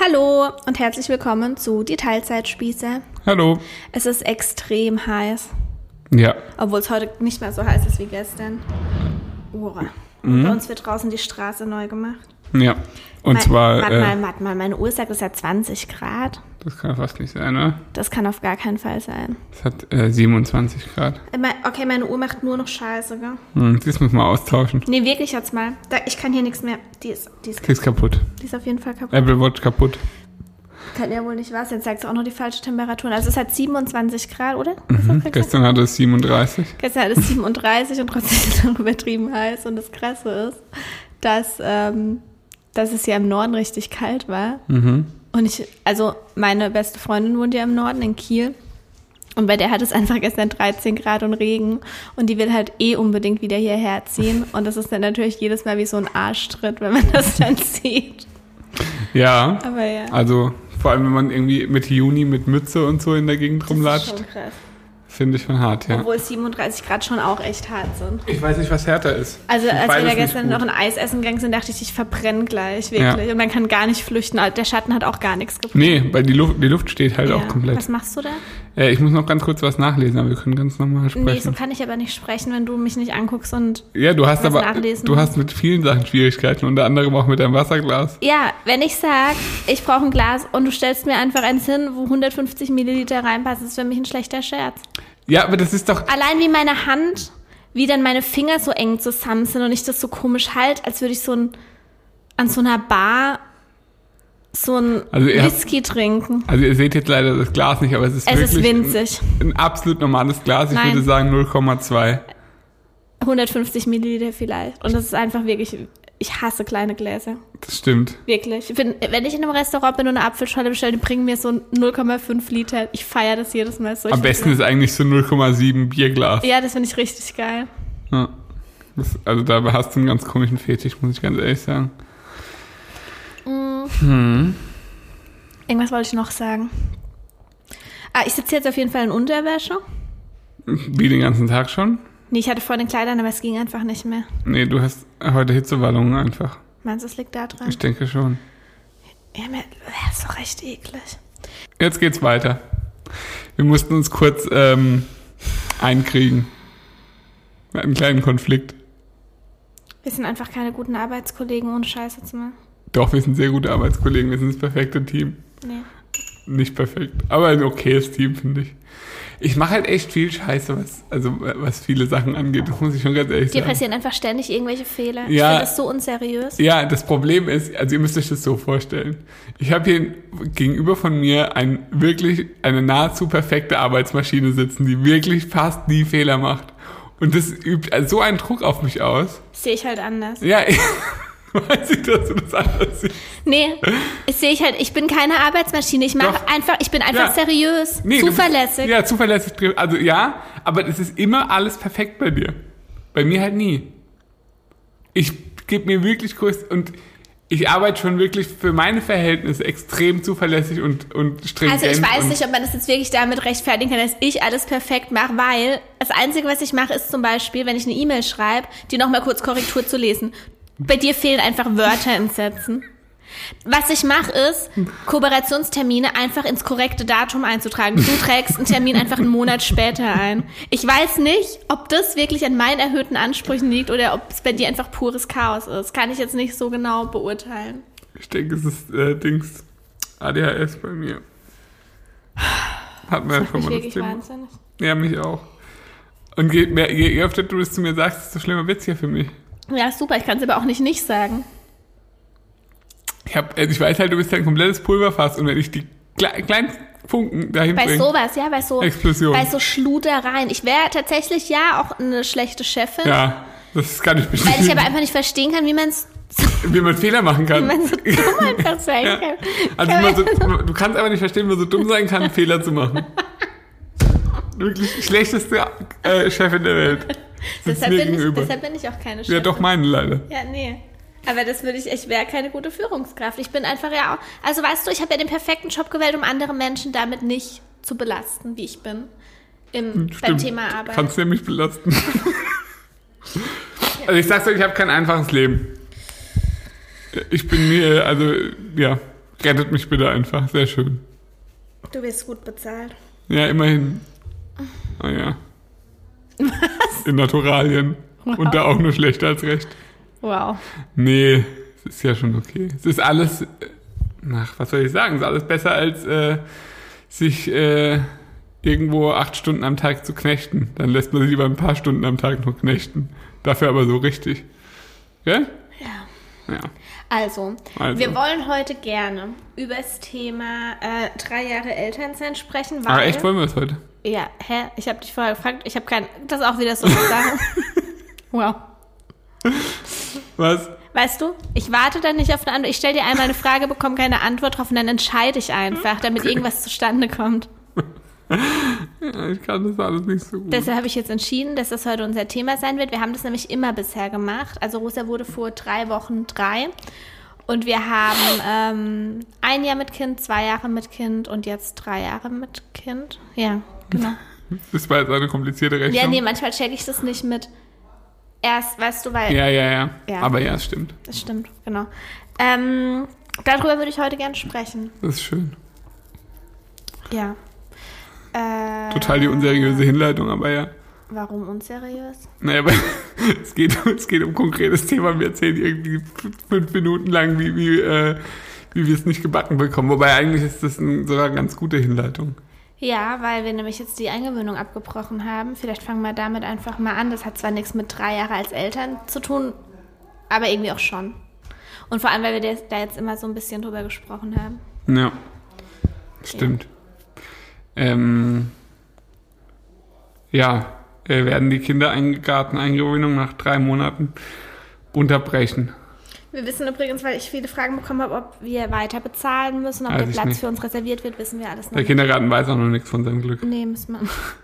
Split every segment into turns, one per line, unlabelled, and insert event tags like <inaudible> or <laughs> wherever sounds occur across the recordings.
Hallo und herzlich willkommen zu Die Teilzeitspieße.
Hallo.
Es ist extrem heiß,
Ja.
obwohl es heute nicht mehr so heiß ist wie gestern. Ura. Und Bei uns wird draußen die Straße neu gemacht.
Ja. Und
Mein-
zwar,
Warte
äh,
mal, warte mal, meine Uhr sagt, es hat 20 Grad.
Das kann fast nicht sein, oder?
Das kann auf gar keinen Fall sein.
Es hat äh, 27 Grad.
Äh, Okay, meine Uhr macht nur noch Scheiße, gell?
Hm, das muss man austauschen.
Nee, wirklich jetzt mal. Da, ich kann hier nichts mehr. Die ist, die, ist,
Die ist kaputt.
die ist auf jeden Fall kaputt.
Apple Watch kaputt.
Kann ja wohl nicht wahr sein. Jetzt zeigt es auch noch die falsche Temperatur. Also es hat 27 Grad, oder? Was du gesagt?
Gestern hatte es 37.
Gestern hat es 37 und trotzdem ist es noch übertrieben heiß. Und das Krasse ist, dass, ähm, dass es ja im Norden richtig kalt war.
Mhm.
Und ich, also meine beste Freundin wohnt ja im Norden, in Kiel. Und bei der hat es einfach gestern 13 Grad und Regen. Und die will halt eh unbedingt wieder hierher ziehen. Und das ist dann natürlich jedes Mal wie so ein Arschtritt, wenn man <laughs> das dann sieht.
Ja.
Aber ja.
Also, vor allem, wenn man irgendwie Mitte Juni mit Mütze und so in der Gegend
Das ist
rumlatscht,
schon krass.
Finde ich schon hart, ja.
Obwohl 37 Grad schon auch echt hart sind.
Ich weiß nicht, was härter ist.
Also
Ich
als wir da gestern noch ein Eis essen gegangen sind, dachte ich, ich verbrenne gleich, wirklich.
Ja.
Und man kann gar nicht flüchten. Der Schatten hat auch gar nichts gebracht.
Nee, weil die Luft, die Luft steht halt
Ja.
auch komplett.
Was machst du da?
Äh, ich muss noch ganz kurz was nachlesen, aber wir können ganz normal sprechen.
Nee, so kann ich aber nicht sprechen, wenn du mich nicht anguckst und
ja, du hast aber,
nachlesen.
du hast mit vielen Sachen Schwierigkeiten, unter anderem auch mit deinem Wasserglas.
ja, wenn ich sag, ich brauche ein Glas und du stellst mir einfach eins hin, wo 150 Milliliter reinpassen, ist für mich ein schlechter Scherz.
Ja, aber das ist doch,
Allein wie meine Hand, wie dann meine Finger so eng zusammen sind und ich das so komisch halt, als würde ich so ein, an so einer Bar so ein
Also ihr habt-
Whisky trinken.
Also ihr seht jetzt leider das Glas nicht, aber es ist
Es
wirklich
ist winzig.
Ein, ein absolut normales Glas. Ich
Nein.
würde sagen 0,2.
150 Milliliter vielleicht. Und das ist einfach wirklich, ich hasse kleine Gläser.
Das stimmt.
Wirklich. Ich bin, wenn ich in einem Restaurant bin und eine Apfelschorle bestelle, die bringen mir so 0,5 Liter. Ich feiere das jedes Mal so.
Am besten ist eigentlich so 0,7 Bierglas.
Ja, das finde ich richtig geil.
Ja. Das, also da hast du einen ganz komischen Fetisch, muss ich ganz ehrlich sagen.
Irgendwas wollte ich noch sagen. Ah, ich sitze jetzt auf jeden Fall in Unterwäsche.
Wie den ganzen Tag schon?
Nee, ich hatte vorhin Kleidern, aber es ging einfach nicht mehr.
Nee, du hast heute Hitzewallungen einfach.
Meinst du, es liegt da dran?
Ich denke schon.
Ja, mir das ist doch recht eklig.
Jetzt geht's weiter. Wir mussten uns kurz ähm, einkriegen. Wir hatten einen kleinen Konflikt.
Wir sind einfach keine guten Arbeitskollegen, ohne Scheiße zu machen.
Doch, wir sind sehr gute Arbeitskollegen. Wir sind das perfekte Team.
Nee.
Nicht perfekt, aber ein okayes Team, finde ich. Ich mache halt echt viel Scheiße, was, also, was viele Sachen angeht. Das muss ich schon ganz ehrlich
Dir
sagen.
passieren einfach ständig irgendwelche Fehler. Ich
Ja.
finde das so unseriös.
Ja, das Problem ist, also ihr müsst euch das so vorstellen. Ich habe hier gegenüber von mir ein wirklich eine nahezu perfekte Arbeitsmaschine sitzen, die wirklich fast nie Fehler macht. Und das übt so einen Druck auf mich aus.
Sehe ich halt anders.
Ja, <laughs> ich <laughs> weiß ich, dass du das anders siehst.
Nee, ich sehe ich halt, ich bin keine Arbeitsmaschine. Ich mache einfach, ich bin einfach
Ja.
seriös,
Nee, du bist-
zuverlässig.
Ja, zuverlässig. Also ja, aber es ist immer alles perfekt bei dir. Bei mir halt nie. Ich gebe mir wirklich größt und ich arbeite schon wirklich für meine Verhältnisse extrem zuverlässig und, und stringent.
Also ich weiß nicht, ob man das jetzt wirklich damit rechtfertigen kann, dass ich alles perfekt mache, weil das Einzige, was ich mache, ist zum Beispiel, wenn ich eine E-Mail schreibe, die nochmal kurz Korrektur zu lesen. Bei dir fehlen einfach Wörter in Sätzen. Was ich mache, ist, Kooperationstermine einfach ins korrekte Datum einzutragen. Du trägst einen Termin einfach einen Monat später ein. Ich weiß nicht, ob das wirklich an meinen erhöhten Ansprüchen liegt oder ob es bei dir einfach pures Chaos ist. Kann ich jetzt nicht so genau beurteilen.
Ich denke, es ist äh, Dings ADHS bei mir. Hat man ja schon mal das Thema.
wahnsinnig.
Ja, mich auch. Und je, mehr, je, öfter du das zu mir sagst, desto schlimmer wird's hier für mich.
Ja, super. Ich kann es aber auch nicht nicht sagen.
Ich, hab, also ich weiß halt, du bist ja ein komplettes Pulverfass und wenn ich die kle kleinen Funken dahin
Bei
bringe,
sowas, ja, bei so,
Explosion.
bei so Schludereien. Ich wäre tatsächlich ja auch eine schlechte Chefin,
ja, das kann ich
weil ich aber einfach nicht verstehen kann, wie man es <laughs>
wie man Fehler machen kann.
man so <laughs> dumm einfach sein
Ja.
kann.
Also wie man so, <laughs> du kannst aber nicht verstehen, wie man so dumm sein kann, Fehler zu machen. Wirklich schlechteste äh, Chefin der Welt.
Deshalb, bin ich, deshalb bin ich auch keine Chefin.
Ja, doch meine leider.
Ja, nee. Aber das würde ich, ich wäre keine gute Führungskraft. Ich bin einfach ja auch, also weißt du, ich habe ja den perfekten Job gewählt, um andere Menschen damit nicht zu belasten, wie ich bin. Im, beim
Stimmt.
Thema Arbeit.
Kannst du ja mich belasten. <laughs> <laughs> also ich sag's euch, ich habe kein einfaches Leben. Ich bin mir, also ja, Rettet mich bitte einfach. Sehr schön.
Du wirst gut bezahlt.
Ja, immerhin. Ah ja. Was? In Naturalien.
Wow.
Und da auch nur schlechter als recht.
Wow.
Nee, es ist ja schon okay. Es ist alles, ach, was soll ich sagen? Es ist alles besser als äh, sich äh, irgendwo acht Stunden am Tag zu knechten. Dann lässt man sich lieber ein paar Stunden am Tag nur knechten. Dafür aber so richtig. Gell?
Ja.
Ja.
Also,
Also.
wir wollen heute gerne über das Thema äh, drei Jahre Elternsein sprechen, weil...
Aber Ah, echt wollen wir es heute?
Ja, hä? Ich habe dich vorher gefragt. Ich habe kein... Das ist auch wieder so eine Sache. <laughs> wow.
Was?
Weißt du, ich warte dann nicht auf eine Antwort. Ich stelle dir einmal eine Frage, bekomme keine Antwort drauf und dann entscheide ich einfach, damit irgendwas zustande kommt. <laughs>
Ich kann das alles nicht so gut.
Deshalb habe ich jetzt entschieden, dass das heute unser Thema sein wird. Wir haben das nämlich immer bisher gemacht. Also Rosa wurde vor drei Wochen drei. Und wir haben ähm, ein Jahr mit Kind, zwei Jahre mit Kind und jetzt drei Jahre mit Kind. Ja, genau. <laughs>
Das war jetzt eine komplizierte Rechnung.
Ja, nee, manchmal checke ich das nicht mit. Erst, weißt du, weil.
ja, ja, ja,
Ja.
Aber ja, es stimmt.
Das stimmt, genau. Ähm, darüber würde ich heute gerne sprechen.
Das ist schön.
Ja. Äh,
Total die unseriöse Hinleitung, aber ja.
Warum unseriös?
Naja, aber <laughs> es geht, es geht um ein konkretes Thema. Wir erzählen irgendwie fünf Minuten lang, wie, wie, äh, wie wir es nicht gebacken bekommen. Wobei eigentlich ist das ein, sogar eine ganz gute Hinleitung.
Ja, weil wir nämlich jetzt die Eingewöhnung abgebrochen haben. Vielleicht fangen wir damit einfach mal an. Das hat zwar nichts mit drei Jahre als Eltern zu tun, aber irgendwie auch schon. Und vor allem, weil wir da jetzt immer so ein bisschen drüber gesprochen haben.
Ja, stimmt. Ähm, ja, wir werden die Kindergarteneingewöhnung nach drei Monaten unterbrechen.
Wir wissen übrigens, weil ich viele Fragen bekommen habe, ob wir weiter bezahlen müssen, ob
Weiß
der Platz
nicht.
für uns reserviert wird, wissen wir alles noch
Der
nicht.
Kindergarten weiß auch noch nichts von seinem Glück.
Nee, müssen wir.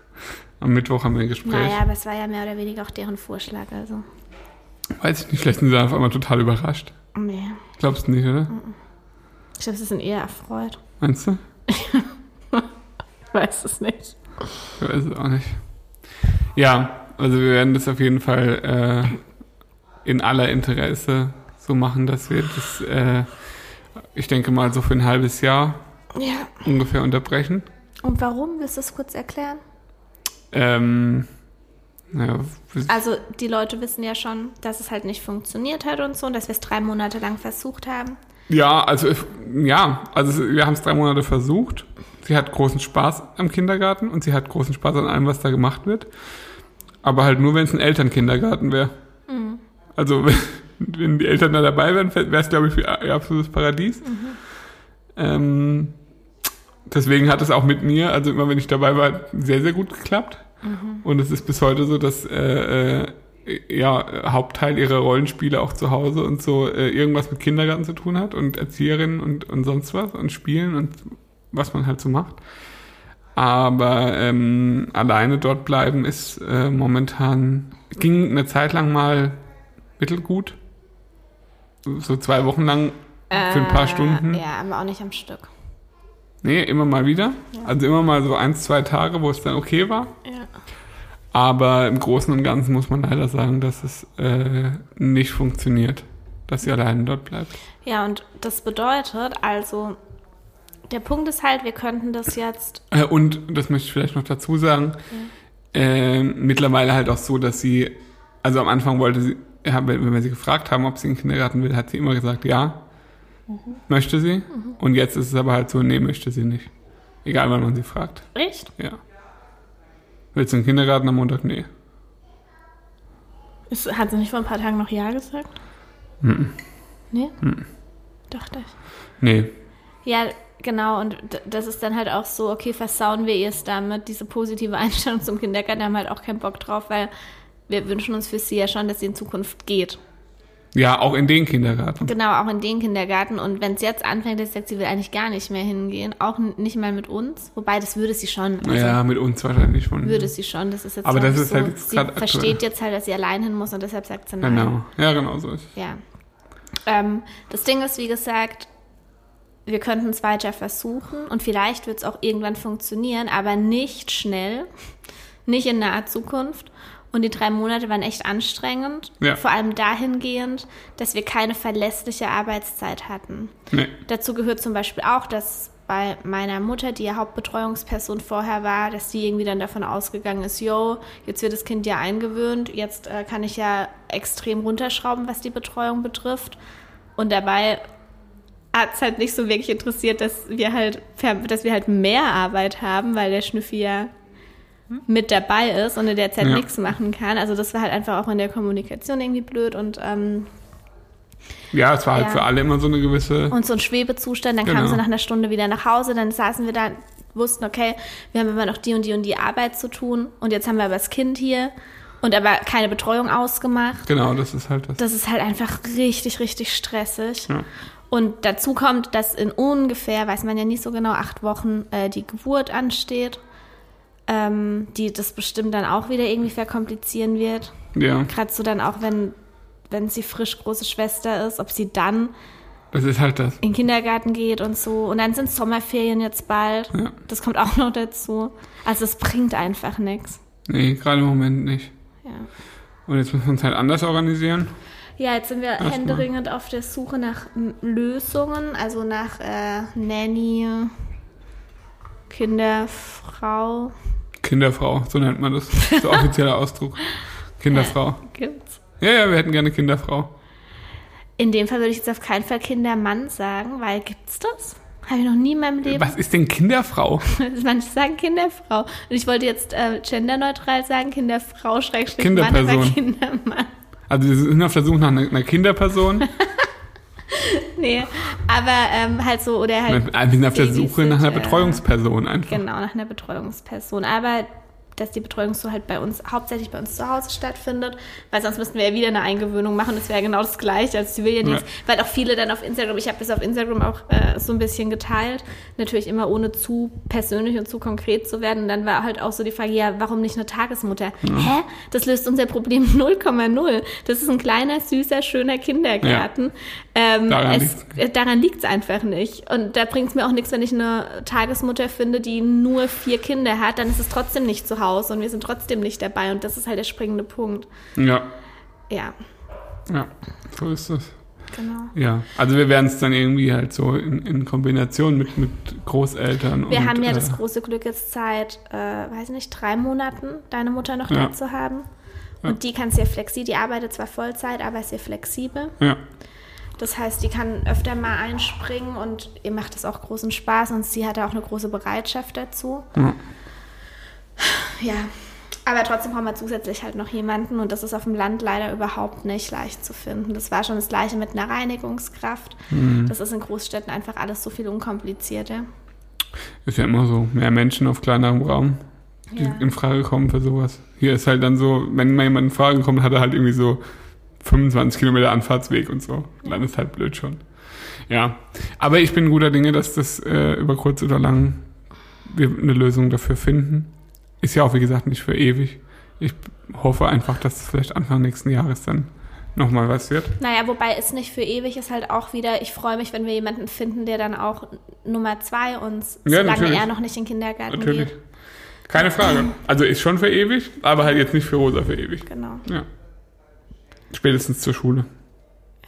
<laughs>
Am Mittwoch haben wir ein Gespräch.
Naja, aber es war ja mehr oder weniger auch deren Vorschlag, also.
Weiß ich nicht, vielleicht sind sie auf einmal total überrascht.
Nee.
Glaubst du nicht, oder?
Ich glaube, sie sind eher erfreut.
Meinst du?
Ich <laughs> weiß es nicht.
Ich weiß es auch nicht. Ja, also wir werden das auf jeden Fall äh, in aller Interesse so machen, dass wir das, äh, ich denke mal, so für ein halbes Jahr
Ja.
ungefähr unterbrechen.
Und warum? Willst du es kurz erklären?
Ähm, wir-
Also die Leute wissen ja schon, dass es halt nicht funktioniert hat und so und dass wir es drei Monate lang versucht haben.
ja, also ja, also wir haben es drei Monate versucht. Sie hat großen Spaß am Kindergarten und sie hat großen Spaß an allem, was da gemacht wird. Aber halt nur, wenn es ein Elternkindergarten wäre. Also <laughs> wenn, die Eltern da dabei wären, wäre es, glaube ich, ihr absolutes Paradies. Ähm, deswegen hat es auch mit mir, also immer wenn ich dabei war, sehr, sehr gut geklappt. Und es ist bis heute so, dass äh, äh, ja, Hauptteil ihrer Rollenspiele auch zu Hause und so äh, irgendwas mit Kindergarten zu tun hat und Erzieherinnen und, und sonst was und Spielen und was man halt so macht. Aber ähm, alleine dort bleiben ist äh, momentan, ging eine Zeit lang mal mittelgut. So zwei Wochen lang für ein paar Stunden.
Äh, Ja, aber auch nicht am Stück.
Nee, immer mal wieder. Also immer mal so eins, zwei Tage, wo es dann okay war.
Ja.
Aber im Großen und Ganzen muss man leider sagen, dass es äh, nicht funktioniert, dass sie alleine dort bleibt.
Ja, und das bedeutet also, der Punkt ist halt, wir könnten das jetzt.
Äh, und das möchte ich vielleicht noch dazu sagen, äh, mittlerweile halt auch so, dass sie, also am Anfang wollte sie, ja, wenn wenn wir sie gefragt haben, ob sie in den Kindergarten will, hat sie immer gesagt, ja, möchte sie. Und jetzt ist es aber halt so, nee, möchte sie nicht. Egal, wann man sie fragt.
Echt?
Ja. Willst du in den Kindergarten am Montag? Nee.
Ist, hat sie nicht vor ein paar Tagen noch Ja gesagt?
Mhm.
Nee? Dachte ich.
Nee.
Ja, genau. Und das ist dann halt auch so, okay, versauen wir ihr es damit, diese positive <laughs> Einstellung zum Kindergarten, da haben wir halt auch keinen Bock drauf, weil wir wünschen uns für sie ja schon, dass sie in Zukunft geht.
Ja, auch in den Kindergarten.
Genau, auch in den Kindergarten. Und wenn es jetzt anfängt, dass sie sagt, sie will eigentlich gar nicht mehr hingehen, auch nicht mal mit uns, wobei das würde sie schon. Also
Ja, mit uns wahrscheinlich schon.
Würde sie schon. Das ist jetzt
Aber das ist
so.
halt jetzt
sie
grad aktuell.
versteht jetzt halt, dass sie allein hin muss und deshalb sagt sie nein.
Genau. Ja, genau so ist es.
Ja. Ähm, das Ding ist, wie gesagt, wir könnten es weiter versuchen und vielleicht wird es auch irgendwann funktionieren, aber nicht schnell, nicht in naher Zukunft. Und die drei Monate waren echt anstrengend.
Ja.
Vor allem dahingehend, dass wir keine verlässliche Arbeitszeit hatten.
Nee.
Dazu gehört zum Beispiel auch, dass bei meiner Mutter, die ja Hauptbetreuungsperson vorher war, dass die irgendwie dann davon ausgegangen ist, yo, jetzt wird das Kind ja eingewöhnt, jetzt äh, kann ich ja extrem runterschrauben, was die Betreuung betrifft. Und dabei hat es halt nicht so wirklich interessiert, dass wir halt, dass wir halt mehr Arbeit haben, weil der Schnüffi ja mit dabei ist und in der Zeit
Ja.
nichts machen kann. Also das war halt einfach auch in der Kommunikation irgendwie blöd und ähm,
Ja, es war halt
Ja.
für alle immer so eine gewisse.
und so ein Schwebezustand. Dann
Genau.
kamen sie nach einer Stunde wieder nach Hause, dann saßen wir da, wussten, okay, wir haben immer noch die und die und die Arbeit zu tun und jetzt haben wir aber das Kind hier und aber keine Betreuung ausgemacht.
Genau, das ist halt das.
Das ist halt einfach richtig, richtig stressig.
Ja.
Und dazu kommt, dass in ungefähr, weiß man ja nicht so genau, acht Wochen äh, die Geburt ansteht, ähm, die das bestimmt dann auch wieder irgendwie verkomplizieren wird.
Ja,
Gerade so dann auch, wenn, wenn sie frisch große Schwester ist, ob sie dann
das ist halt das.
in den Kindergarten geht und so. Und dann sind Sommerferien jetzt bald.
Ja.
Das kommt auch noch dazu. Also es bringt einfach nichts.
Nee, gerade im Moment nicht.
Ja.
Und jetzt müssen wir uns halt anders organisieren.
ja, jetzt sind wir
Erstmal.
händeringend auf der Suche nach Lösungen, also nach äh, Nanny, Kinderfrau.
Kinderfrau, so nennt man das. Das ist der offizielle <laughs> Ausdruck. Kinderfrau.
Gibt's.
Ja, ja, wir hätten gerne Kinderfrau.
In dem Fall würde ich jetzt auf keinen Fall Kindermann sagen, weil gibt's das? Habe ich noch nie in meinem Leben.
Was ist denn Kinderfrau? <laughs>
Manche sagen Kinderfrau. Und ich wollte jetzt äh, genderneutral sagen, Kinderfrau, Schrägstrich
Kinderperson.
Mann, aber Kindermann.
Also wir sind auf der Suche nach einer Kinderperson. <laughs> <laughs>
Nee, aber ähm, halt so, oder halt.
wir sind auf der Suche nach einer
Babysitter.
Betreuungsperson einfach.
Genau, nach einer Betreuungsperson. Aber dass die Betreuung so halt bei uns, hauptsächlich bei uns zu Hause stattfindet, weil sonst müssten wir ja wieder eine Eingewöhnung machen. Das wäre genau das Gleiche als Zivildienst,
Ja.
weil auch viele dann auf Instagram, ich habe das auf Instagram auch äh, so ein bisschen geteilt, natürlich immer ohne zu persönlich und zu konkret zu werden. Und dann war halt auch so die Frage, ja, warum nicht eine Tagesmutter? Hä? Das löst unser Problem <laughs> 0,0. Das ist ein kleiner, süßer, schöner Kindergarten. Ähm,
Daran
es, äh, liegt es einfach nicht. Und da bringt es mir auch nichts, wenn ich eine Tagesmutter finde, die nur vier Kinder hat, dann ist es trotzdem nicht zu Hause und wir sind trotzdem nicht dabei. Und das ist halt der springende Punkt.
Ja,
Ja,
ja, so ist es.
genau.
Ja, also wir werden es dann irgendwie halt so in, in Kombination mit, mit Großeltern
Wir
und,
haben ja
äh,
das große Glück jetzt seit, äh, weiß nicht, drei Monaten deine Mutter noch
Ja.
da zu haben.
Ja.
Und die kann sehr flexibel, die arbeitet zwar Vollzeit, aber ist sehr flexibel.
Ja,
Das heißt, die kann öfter mal einspringen und ihr macht es auch großen Spaß und sie hat auch eine große Bereitschaft dazu.
ja.
Ja, aber trotzdem brauchen wir zusätzlich halt noch jemanden und das ist auf dem Land leider überhaupt nicht leicht zu finden. Das war schon das gleiche mit einer Reinigungskraft.
Mhm.
Das ist in Großstädten einfach alles so viel unkomplizierter.
Ist ja immer so, mehr Menschen auf kleinerem Raum, die
Ja.
in Frage kommen für sowas. Hier ist halt dann so, wenn mal jemand in Frage kommt, hat er halt irgendwie so 25 Kilometer Anfahrtsweg und so. Und dann ist halt blöd schon. Ja, aber ich bin guter Dinge, dass das äh, über kurz oder lang wir eine Lösung dafür finden. Ist ja auch, wie gesagt, nicht für ewig. Ich hoffe einfach, dass es vielleicht Anfang nächsten Jahres dann nochmal was wird.
Naja, wobei es nicht für ewig ist halt auch wieder, ich freue mich, wenn wir jemanden finden, der dann auch Nummer zwei uns,
Ja,
solange
natürlich.
er noch nicht in den Kindergarten
Natürlich.
geht.
Keine Frage. Also ist schon für ewig, aber halt jetzt nicht für Rosa für ewig.
Genau.
Ja. Spätestens zur Schule.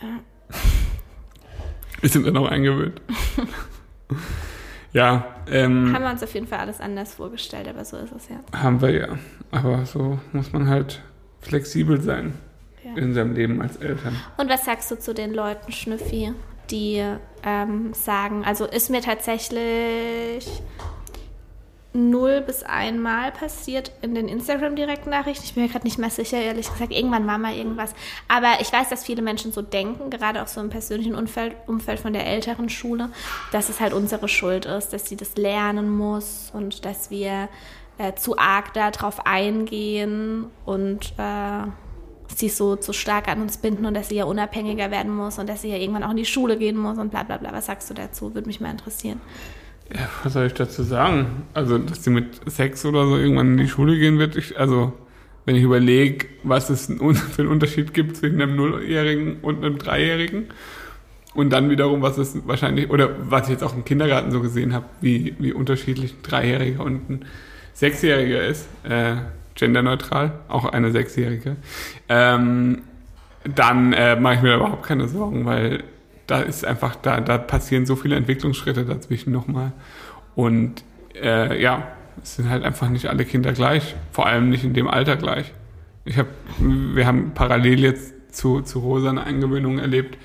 Ja.
Wir sind dann auch eingewöhnt. <laughs> ja, ähm,
Haben wir uns auf jeden Fall alles anders vorgestellt, aber so ist es ja.
haben wir ja. Aber so muss man halt flexibel sein
ja.
in seinem Leben als Eltern.
Und was sagst du zu den Leuten, Schnüffi, die ähm, sagen, also ist mir tatsächlich null bis einmal passiert in den Instagram-Direktnachrichten. Ich bin mir gerade nicht mehr sicher, ehrlich gesagt. Irgendwann war mal irgendwas. Aber ich weiß, dass viele Menschen so denken, gerade auch so im persönlichen Umfeld, Umfeld von der älteren Schule, dass es halt unsere Schuld ist, dass sie das lernen muss und dass wir äh, zu arg darauf eingehen und äh, sie so zu stark an uns binden und dass sie ja unabhängiger werden muss und dass sie ja irgendwann auch in die Schule gehen muss und bla bla bla. Was sagst du dazu? Würde mich mal interessieren.
Ja, was soll ich dazu sagen? Also, dass sie mit sechs oder so irgendwann in die Schule gehen wird. Ich, also, wenn ich überlege, was es <laughs> für einen Unterschied gibt zwischen einem Nulljährigen und einem Dreijährigen und dann wiederum, was es wahrscheinlich, oder was ich jetzt auch im Kindergarten so gesehen habe, wie, wie unterschiedlich ein Dreijähriger und ein Sechsjähriger ist, äh, genderneutral, auch eine Sechsjährige, ähm, dann äh, mache ich mir da überhaupt keine Sorgen, weil da ist einfach, da, da passieren so viele Entwicklungsschritte dazwischen nochmal. Und äh, ja, es sind halt einfach nicht alle Kinder gleich, vor allem nicht in dem Alter gleich. Ich habe, wir haben parallel jetzt zu, zu Rosa eine Eingewöhnung erlebt,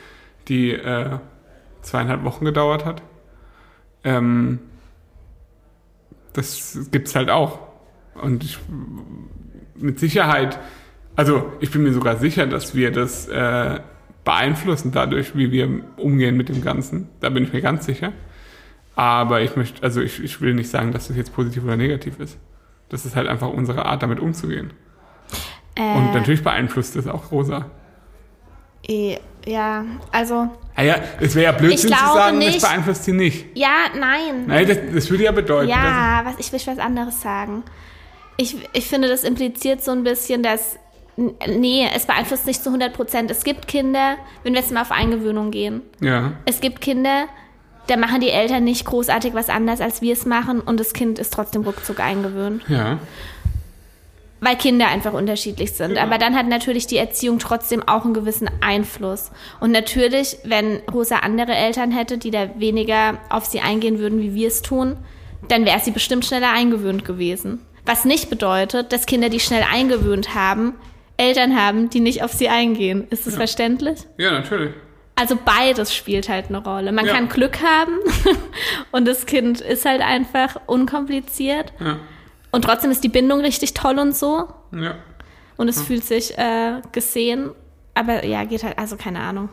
die äh, zweieinhalb Wochen gedauert hat. Ähm, das gibt's halt auch. Und ich, mit Sicherheit, also ich bin mir sogar sicher, dass wir das äh, beeinflussen dadurch, wie wir umgehen mit dem Ganzen. Da bin ich mir ganz sicher. Aber ich möchte, also ich, ich will nicht sagen, dass das jetzt positiv oder negativ ist. Das ist halt einfach unsere Art, damit umzugehen.
Äh,
Und natürlich beeinflusst es auch Rosa.
ja, also,
Naja, es wäre ja Blödsinn
Ich
zu sagen,
nicht.
das beeinflusst sie nicht.
ja, nein.
Nein, das, das würde ja bedeuten,
Ja, was, ich will was anderes sagen. Ich, ich finde, das impliziert so ein bisschen, dass. Nee, es beeinflusst nicht zu 100 Prozent. Es gibt Kinder, wenn wir jetzt mal auf Eingewöhnung gehen.
ja,
Es gibt Kinder, da machen die Eltern nicht großartig was anders, als wir es machen, und das Kind ist trotzdem ruckzuck eingewöhnt.
ja,
Weil Kinder einfach unterschiedlich sind. Aber dann hat natürlich die Erziehung trotzdem auch einen gewissen Einfluss. Und natürlich, wenn Rosa andere Eltern hätte, die da weniger auf sie eingehen würden, wie wir es tun, dann wäre sie bestimmt schneller eingewöhnt gewesen. Was nicht bedeutet, dass Kinder, die schnell eingewöhnt haben, Eltern haben, die nicht auf sie eingehen. Ist das verständlich?
ja, natürlich.
Also beides spielt halt eine Rolle. Man
Ja.
kann Glück haben <laughs> und das Kind ist halt einfach unkompliziert.
Ja,
Und trotzdem ist die Bindung richtig toll und so.
ja.
Und es fühlt sich äh, gesehen. Aber ja, geht halt, also keine Ahnung.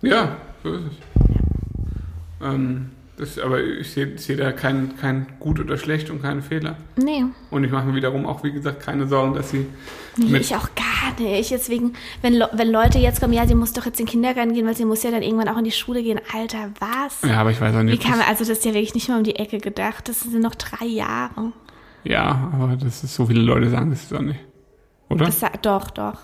Ja, so ist es. Ähm, das, aber ich sehe seh da kein, kein gut oder schlecht und keinen Fehler.
Nee,
Und ich mache mir wiederum auch, wie gesagt, keine Sorgen, dass sie
nee ich auch gar nicht. Deswegen, wenn, wenn Leute jetzt kommen, ja, sie muss doch jetzt in den Kindergarten gehen, weil sie muss ja dann irgendwann auch in die Schule gehen. Alter, was?
Ja, aber ich weiß auch
Wie
nicht.
kann
ob
man, also das ist ja wirklich nicht mal um die Ecke gedacht. Das sind noch drei Jahre.
ja, aber das ist so viele Leute sagen das ist auch nicht. Oder?
Das, doch, doch.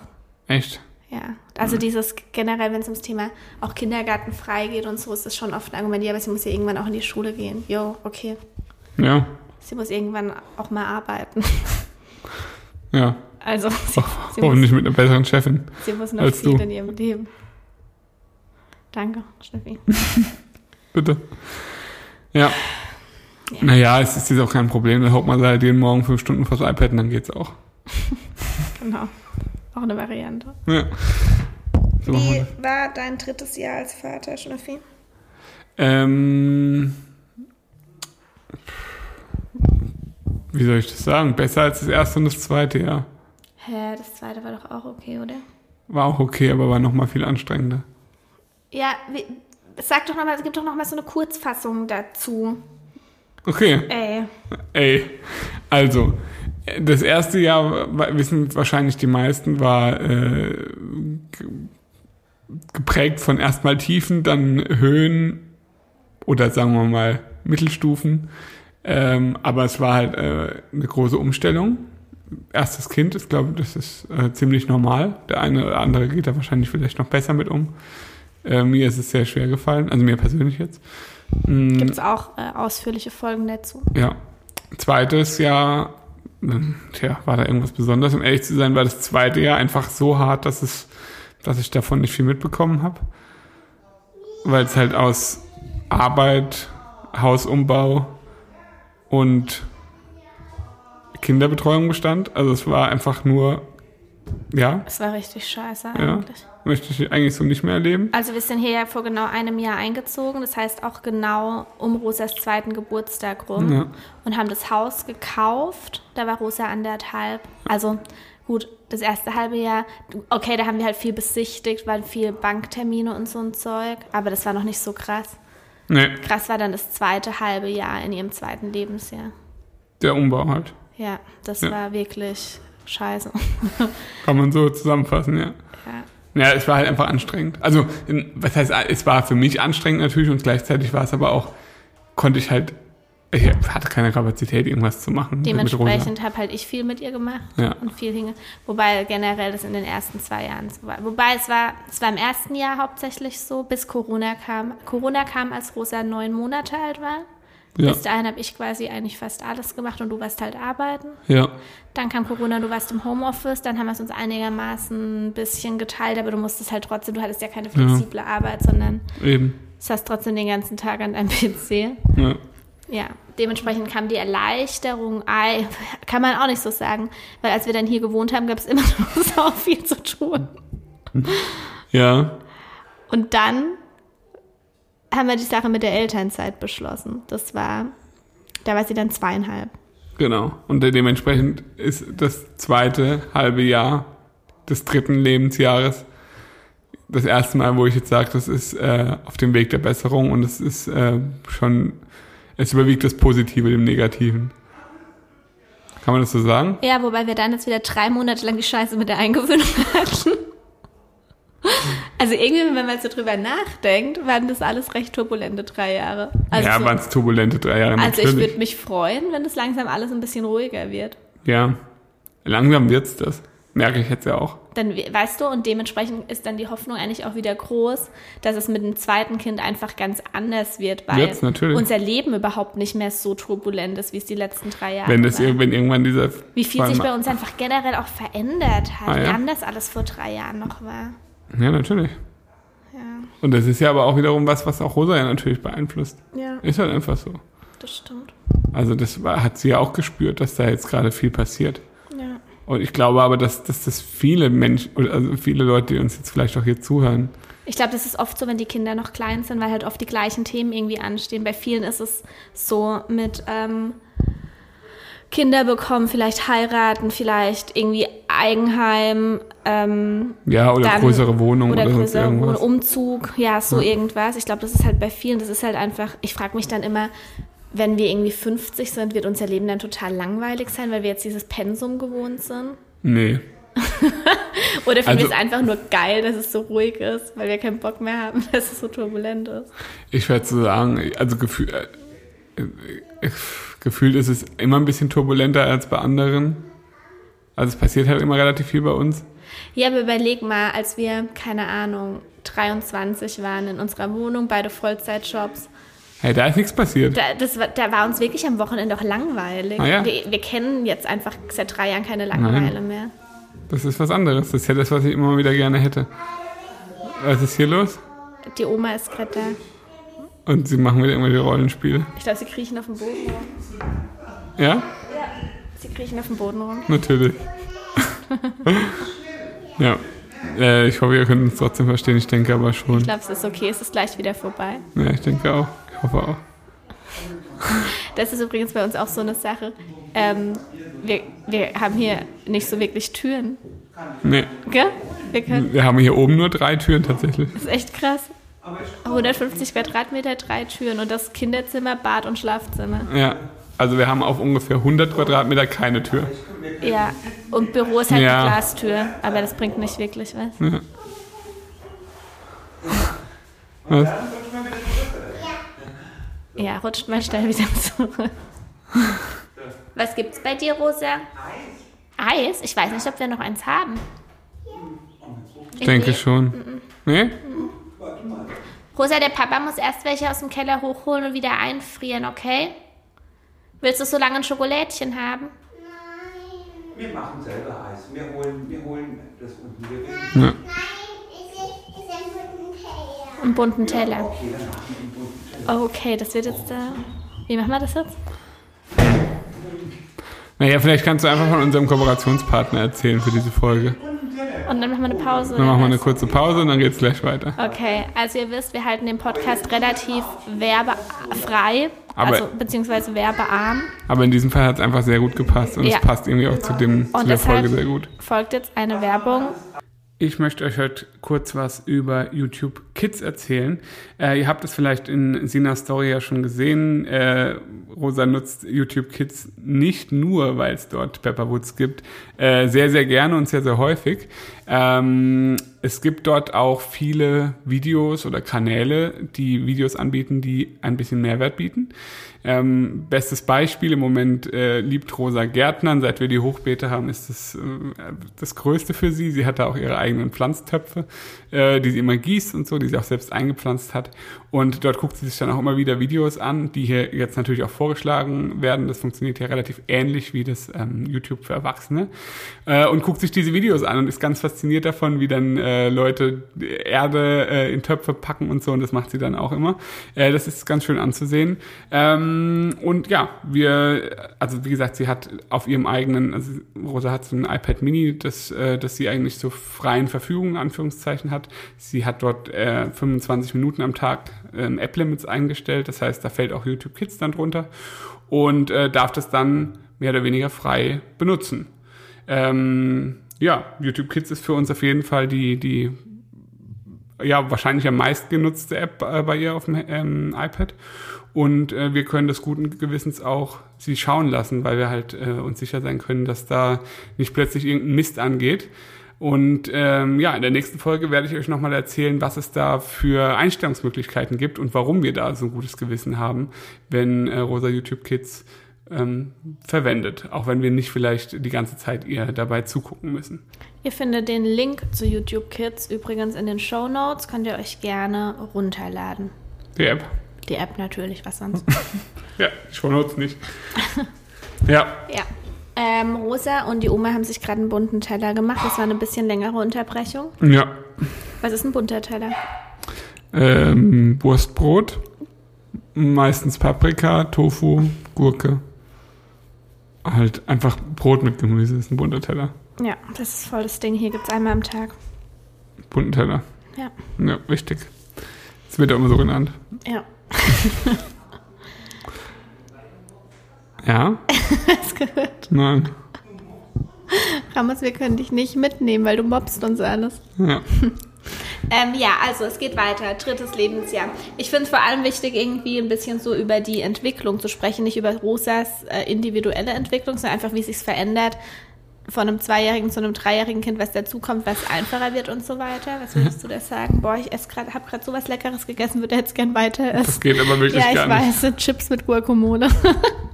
Echt?
Ja, also dieses generell, wenn es ums Thema auch Kindergarten frei geht und so, ist das schon oft ein Argument, ja, aber sie muss ja irgendwann auch in die Schule gehen. Jo, okay.
Ja,
Sie muss irgendwann auch mal arbeiten. <laughs>
ja.
Also sie, sie, muss,
Hoffentlich mit einer besseren Chefin.
sie muss noch viel
du.
in ihrem Leben. Danke, Steffi. <laughs>
Bitte. Ja. Naja, es ist jetzt auch kein Problem. Da haut man halt jeden Morgen fünf Stunden vors iPad und dann geht's auch. <laughs>
Genau. Auch eine Variante.
Ja. So das.
war dein drittes Jahr als Vater, Steffi?
Ähm, wie soll ich das sagen? Besser als das erste und das zweite Jahr.
Hä, das zweite war doch auch okay, oder?
War auch okay, aber war noch mal viel anstrengender.
Ja, wie, sag doch noch mal, es gibt doch noch mal so eine Kurzfassung dazu.
Okay,
Ey.
ey. Also, das erste Jahr, wissen wahrscheinlich die meisten, war äh, ge- geprägt von erstmal Tiefen, dann Höhen oder sagen wir mal Mittelstufen. Ähm, aber es war halt äh, eine große Umstellung. Erstes Kind, ich glaube, das ist äh, ziemlich normal. Der eine oder andere geht da wahrscheinlich vielleicht noch besser mit um. Äh, mir ist es sehr schwer gefallen, also mir persönlich jetzt. Mm,
Gibt es auch äh, ausführliche Folgen dazu.
ja. Zweites Jahr, tja, war da irgendwas Besonderes? Um ehrlich zu sein, war das zweite Jahr einfach so hart, dass es, dass ich davon nicht viel mitbekommen habe. Weil es halt aus Arbeit, Hausumbau und Kinderbetreuung bestand. Also es war einfach nur, ja,
Es war richtig scheiße
Ja.
eigentlich.
möchte ich eigentlich so nicht mehr erleben.
Also wir sind hier ja vor genau einem Jahr eingezogen, das heißt auch genau um Rosas zweiten Geburtstag rum
Ja.
und haben das Haus gekauft. Da war Rosa anderthalb. Also gut, das erste halbe Jahr, okay, da haben wir halt viel besichtigt, waren viel Banktermine und so ein Zeug, aber das war noch nicht so krass.
Nee,
Krass war dann das zweite halbe Jahr in ihrem zweiten Lebensjahr.
der Umbau halt.
Ja, das
Ja.
war wirklich scheiße. <laughs>
Kann man so zusammenfassen, ja.
ja.
Ja, es war halt einfach anstrengend. Also, was heißt, es war für mich anstrengend natürlich und gleichzeitig war es aber auch, konnte ich halt, ich hatte keine Kapazität, irgendwas zu machen.
Dementsprechend habe halt ich viel mit ihr gemacht
Ja.
und viel hinge. Wobei generell das in den ersten zwei Jahren so war. Wobei es war, es war im ersten Jahr hauptsächlich so, bis Corona kam. Corona kam, als Rosa neun Monate alt war.
Ja.
Bis dahin habe ich quasi eigentlich fast alles gemacht und du warst halt arbeiten.
Ja.
Dann kam Corona, du warst im Homeoffice, dann haben wir es uns einigermaßen ein bisschen geteilt, aber du musstest halt trotzdem, du hattest ja keine flexible Arbeit, sondern
Eben.
saß trotzdem den ganzen Tag an deinem <laughs> PC.
Ja.
Ja, dementsprechend kam die Erleichterung, ei, <laughs> kann man auch nicht so sagen, weil als wir dann hier gewohnt haben, gab es immer <laughs> noch so viel zu tun.
Ja.
Und dann haben wir die Sache mit der Elternzeit beschlossen. Das war, da war sie dann zweieinhalb.
Genau. Und dementsprechend ist das zweite halbe Jahr des dritten Lebensjahres das erste Mal, wo ich jetzt sage, das ist äh, auf dem Weg der Besserung und es ist äh, schon, es überwiegt das Positive dem Negativen. Kann man das so sagen?
Ja, wobei wir dann jetzt wieder drei Monate lang die Scheiße mit der Eingewöhnung hatten. <laughs> Also irgendwie, wenn man so drüber nachdenkt, waren das alles recht turbulente drei Jahre. Also,
ja,
so,
waren es turbulente drei Jahre
also ich
natürlich.
würde mich freuen, wenn das langsam alles ein bisschen ruhiger wird.
ja, langsam wird's das. Merke ich jetzt ja auch.
Dann, we- weißt du, und dementsprechend ist dann die Hoffnung eigentlich auch wieder groß, dass es mit dem zweiten Kind einfach ganz anders wird, weil
Wird's natürlich.
unser Leben überhaupt nicht mehr so turbulent ist, wie es die letzten drei Jahre
Wenn das
war.
wenn irgendwann dieser
Wie viel sich bei uns einfach generell auch verändert hat,
Ah,
wie
ja?
anders alles vor drei Jahren noch war.
Ja, natürlich.
Ja,
Und das ist ja aber auch wiederum was, was auch Rosa ja natürlich beeinflusst.
ja
Ist halt einfach so.
das stimmt.
Also das war, hat sie ja auch gespürt, dass da jetzt gerade viel passiert.
Ja.
Und ich glaube aber, dass, dass das viele Menschen, oder also viele Leute, die uns jetzt vielleicht auch hier zuhören,
Ich glaube, das ist oft so, wenn die Kinder noch klein sind, weil halt oft die gleichen Themen irgendwie anstehen. Bei vielen ist es so mit ähm, Kinder bekommen, vielleicht heiraten, vielleicht irgendwie Eigenheim, ähm,
ja, oder
Dann-
größere Wohnungen
oder
oder, sonst
größer
irgendwas.
Umzug, ja, so
Ja.
irgendwas. Ich glaube, das ist halt bei vielen, das ist halt einfach, ich frage mich dann immer, wenn wir irgendwie 50 sind, wird unser Leben dann total langweilig sein, weil wir jetzt dieses Pensum gewohnt sind?
Nee. <laughs>
Oder finden
Also-
wir es einfach nur geil, dass es so ruhig ist, weil wir keinen Bock mehr haben, <laughs> dass es so turbulent ist?
Ich werde so sagen, also gefühl, äh, gefühlt ist es immer ein bisschen turbulenter als bei anderen. Also es passiert halt immer relativ viel bei uns.
Ja, aber überleg mal, als wir, keine Ahnung, 23 waren in unserer Wohnung, beide Vollzeitjobs,
Hey, da ist nichts passiert.
da, das, war- da war uns wirklich am Wochenende auch langweilig.
Ah, ja.
wir, wir kennen jetzt einfach seit drei Jahren keine Langeweile mehr.
Das ist was anderes. Das ist ja das, was ich immer wieder gerne hätte. Was ist hier los?
Die Oma ist gerade da.
Und sie machen wieder irgendwelche Rollenspiele.
Ich glaube, sie kriechen auf dem Boden rum.
Ja?
Sie kriechen auf dem Boden rum.
Natürlich. <laughs> ja. Äh, ich hoffe, ihr könnt uns trotzdem verstehen. Ich denke aber schon.
Ich glaube, es ist okay, es ist gleich wieder vorbei.
Ja, ich denke auch. Ich hoffe auch. <laughs>
Das ist übrigens bei uns auch so eine Sache. Ähm, wir, wir haben hier nicht so wirklich Türen.
Nee.
Gell? Wir können,
Wir haben hier oben nur drei Türen tatsächlich.
das ist echt krass. 150 Quadratmeter, drei Türen und das Kinderzimmer, Bad und Schlafzimmer.
Ja. Also wir haben auf ungefähr 100 Quadratmeter keine Tür.
Ja, und Büro ist halt
Ja.
eine Glastür, aber das bringt nicht wirklich was.
Ja. Was?
Ja, rutscht mal schnell wieder zurück. Was gibt's bei dir, Rosa? Eis. Eis? Ich weiß nicht, ob wir noch eins haben.
Ich denke schon. Nee?
Rosa, der Papa muss erst welche aus dem Keller hochholen und wieder einfrieren, okay? Willst du so lange ein Schokolädchen haben?
Wir machen selber Eis. Wir holen, wir holen das unten. Wir wissen,
Ja.
Nein, es ist, es ist ein bunten Teller.
Einen bunten Teller.
okay, dann machen wir den bunten Teller.
Okay, das wird jetzt da. Wie machen wir das jetzt?
Naja, vielleicht kannst du einfach von unserem Kooperationspartner erzählen für diese Folge.
Und dann machen wir eine Pause.
Dann machen wir eine kurze Pause und dann geht's gleich weiter.
Okay, also ihr wisst, wir halten den Podcast relativ werbefrei,
Aber-
also beziehungsweise werbearm.
Aber in diesem Fall hat es einfach sehr gut gepasst und
Ja.
es passt irgendwie auch zu, dem, zu der Folge sehr gut.
folgt jetzt eine Werbung.
Ich möchte euch heute kurz was über YouTube Kids erzählen. Äh, ihr habt es vielleicht in Sinas Story ja schon gesehen. Äh, Rosa nutzt YouTube Kids nicht nur, weil es dort Pepperwoods gibt, äh, sehr, sehr gerne und sehr, sehr häufig. Ähm, es gibt dort auch viele Videos oder Kanäle, die Videos anbieten, die ein bisschen Mehrwert bieten. Ähm, bestes Beispiel im Moment äh, liebt Rosa Gärtnern. Seit wir die Hochbeete haben, ist das äh, das Größte für sie. Sie hat da auch ihre eigenen Pflanztöpfe, äh, die sie immer gießt und so, die sie auch selbst eingepflanzt hat. Und dort guckt sie sich dann auch immer wieder Videos an, die hier jetzt natürlich auch vorgeschlagen werden. Das funktioniert ja relativ ähnlich wie das ähm, YouTube für Erwachsene. Äh, und guckt sich diese Videos an und ist ganz fasziniert davon, wie dann äh, Leute Erde äh, in Töpfe packen und so. Und das macht sie dann auch immer. Äh, das ist ganz schön anzusehen. Ähm, und ja, wir, also wie gesagt, sie hat auf ihrem eigenen, also Rosa hat so ein iPad Mini, das, äh, das sie eigentlich zur freien Verfügung Anführungszeichen hat. Sie hat dort äh, 25 Minuten am Tag ähm, App-Limits eingestellt. Das heißt, da fällt auch YouTube Kids dann drunter und äh, darf das dann mehr oder weniger frei benutzen. Ähm, ja, YouTube Kids ist für uns auf jeden Fall die, die ja, wahrscheinlich am meist genutzte App äh, bei ihr auf dem ähm, iPad. Und äh, wir können das guten Gewissens auch sie schauen lassen, weil wir halt äh, uns sicher sein können, dass da nicht plötzlich irgendein Mist angeht. Und ähm, ja, in der nächsten Folge werde ich euch nochmal erzählen, was es da für Einstellungsmöglichkeiten gibt und warum wir da so ein gutes Gewissen haben, wenn äh, Rosa YouTube Kids ähm, verwendet, auch wenn wir nicht vielleicht die ganze Zeit ihr dabei zugucken müssen.
Ihr findet den Link zu YouTube Kids übrigens in den Show Notes. Könnt ihr euch gerne runterladen.
Die App.
Die App natürlich, was sonst? <laughs>
Ja, die Shownotes nicht. <laughs> ja.
ja. Ähm, Rosa und die Oma haben sich gerade einen bunten Teller gemacht. Das war eine bisschen längere Unterbrechung.
Ja.
Was ist ein bunter Teller?
Ähm, Wurstbrot, meistens Paprika, Tofu, Gurke. Halt einfach Brot mit Gemüse ist ein bunter Teller.
Ja, das ist voll das Ding. Hier gibt es einmal am Tag.
Bunten Teller.
Ja,
Ja, richtig. Das wird ja immer so genannt.
ja. <laughs>
Ja? <laughs>
Hast gehört?
Nein.
Ramos, wir können dich nicht mitnehmen, weil du mobst uns alles.
Ja. <laughs>
Ähm, ja, also es geht weiter. Drittes Lebensjahr. Ich finde es vor allem wichtig, irgendwie ein bisschen so über die Entwicklung zu sprechen, nicht über Rosas äh, individuelle Entwicklung, sondern einfach, wie es sich verändert von einem Zweijährigen zu einem Dreijährigen Kind, was dazukommt, was einfacher wird und so weiter. Was würdest du da sagen? Boah, ich esse gerade, habe gerade sowas Leckeres gegessen, würde jetzt gern weiter essen.
Das geht aber wirklich
ja, ich weiß, Chips mit Guacamole. <laughs>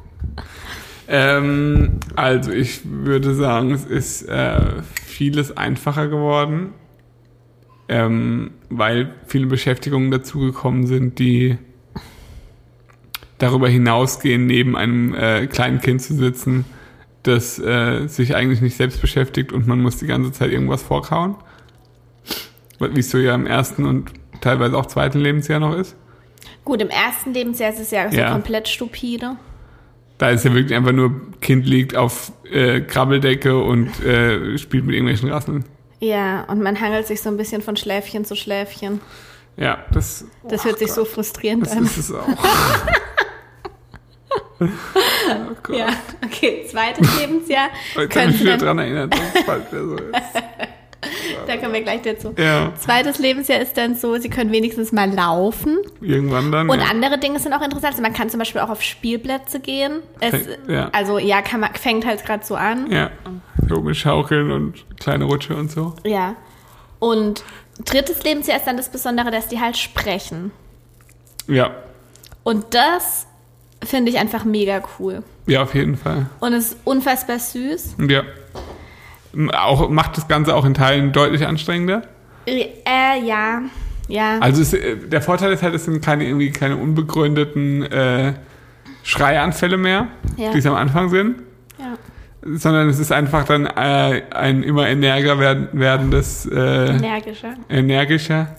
Ähm, also ich würde sagen, es ist äh, vieles einfacher geworden, ähm, weil viele Beschäftigungen dazugekommen sind, die darüber hinausgehen, neben einem äh, kleinen Kind zu sitzen, das äh, sich eigentlich nicht selbst beschäftigt und man muss die ganze Zeit irgendwas vorkauen. Wie es so ja im ersten und teilweise auch zweiten Lebensjahr noch ist.
Gut, im ersten Lebensjahr ist es ja, so
Ja.
komplett stupide.
Da ist ja wirklich einfach nur, Kind liegt auf äh, Krabbeldecke und äh, spielt mit irgendwelchen Rasseln.
Ja, und man hangelt sich so ein bisschen von Schläfchen zu Schläfchen.
Ja, das,
Das
oh
hört sich so
Gott,
frustrierend
Das
an.
ist es auch. <laughs> oh Gott.
Ja, okay, zweites Lebensjahr.
Jetzt habe ich wieder dran erinnert, dass es bald wieder so <laughs> ist.
Da kommen wir gleich dazu.
Ja,
Zweites Lebensjahr ist dann so, sie können wenigstens mal laufen.
irgendwann dann.
Und
ja.
andere Dinge sind auch interessant. Also man kann zum Beispiel auch auf Spielplätze gehen. Es,
ja.
Also ja, kann man, fängt halt gerade so an.
Ja, mit Schaukeln und kleine Rutsche und so.
Ja. Und drittes Lebensjahr ist dann das Besondere, dass die halt sprechen.
Ja,
Und das finde ich einfach mega cool.
ja, auf jeden Fall.
Und es ist unfassbar süß.
Ja. Auch, macht das Ganze auch in Teilen deutlich anstrengender.
Äh, ja. Ja.
Also es, äh, der Vorteil ist halt, es sind keine irgendwie keine unbegründeten äh, Schreianfälle mehr,
Ja.
die es am Anfang sind,
ja.
sondern es ist einfach dann äh, ein immer energischer werden, werdendes, äh,
Energischer.
energischer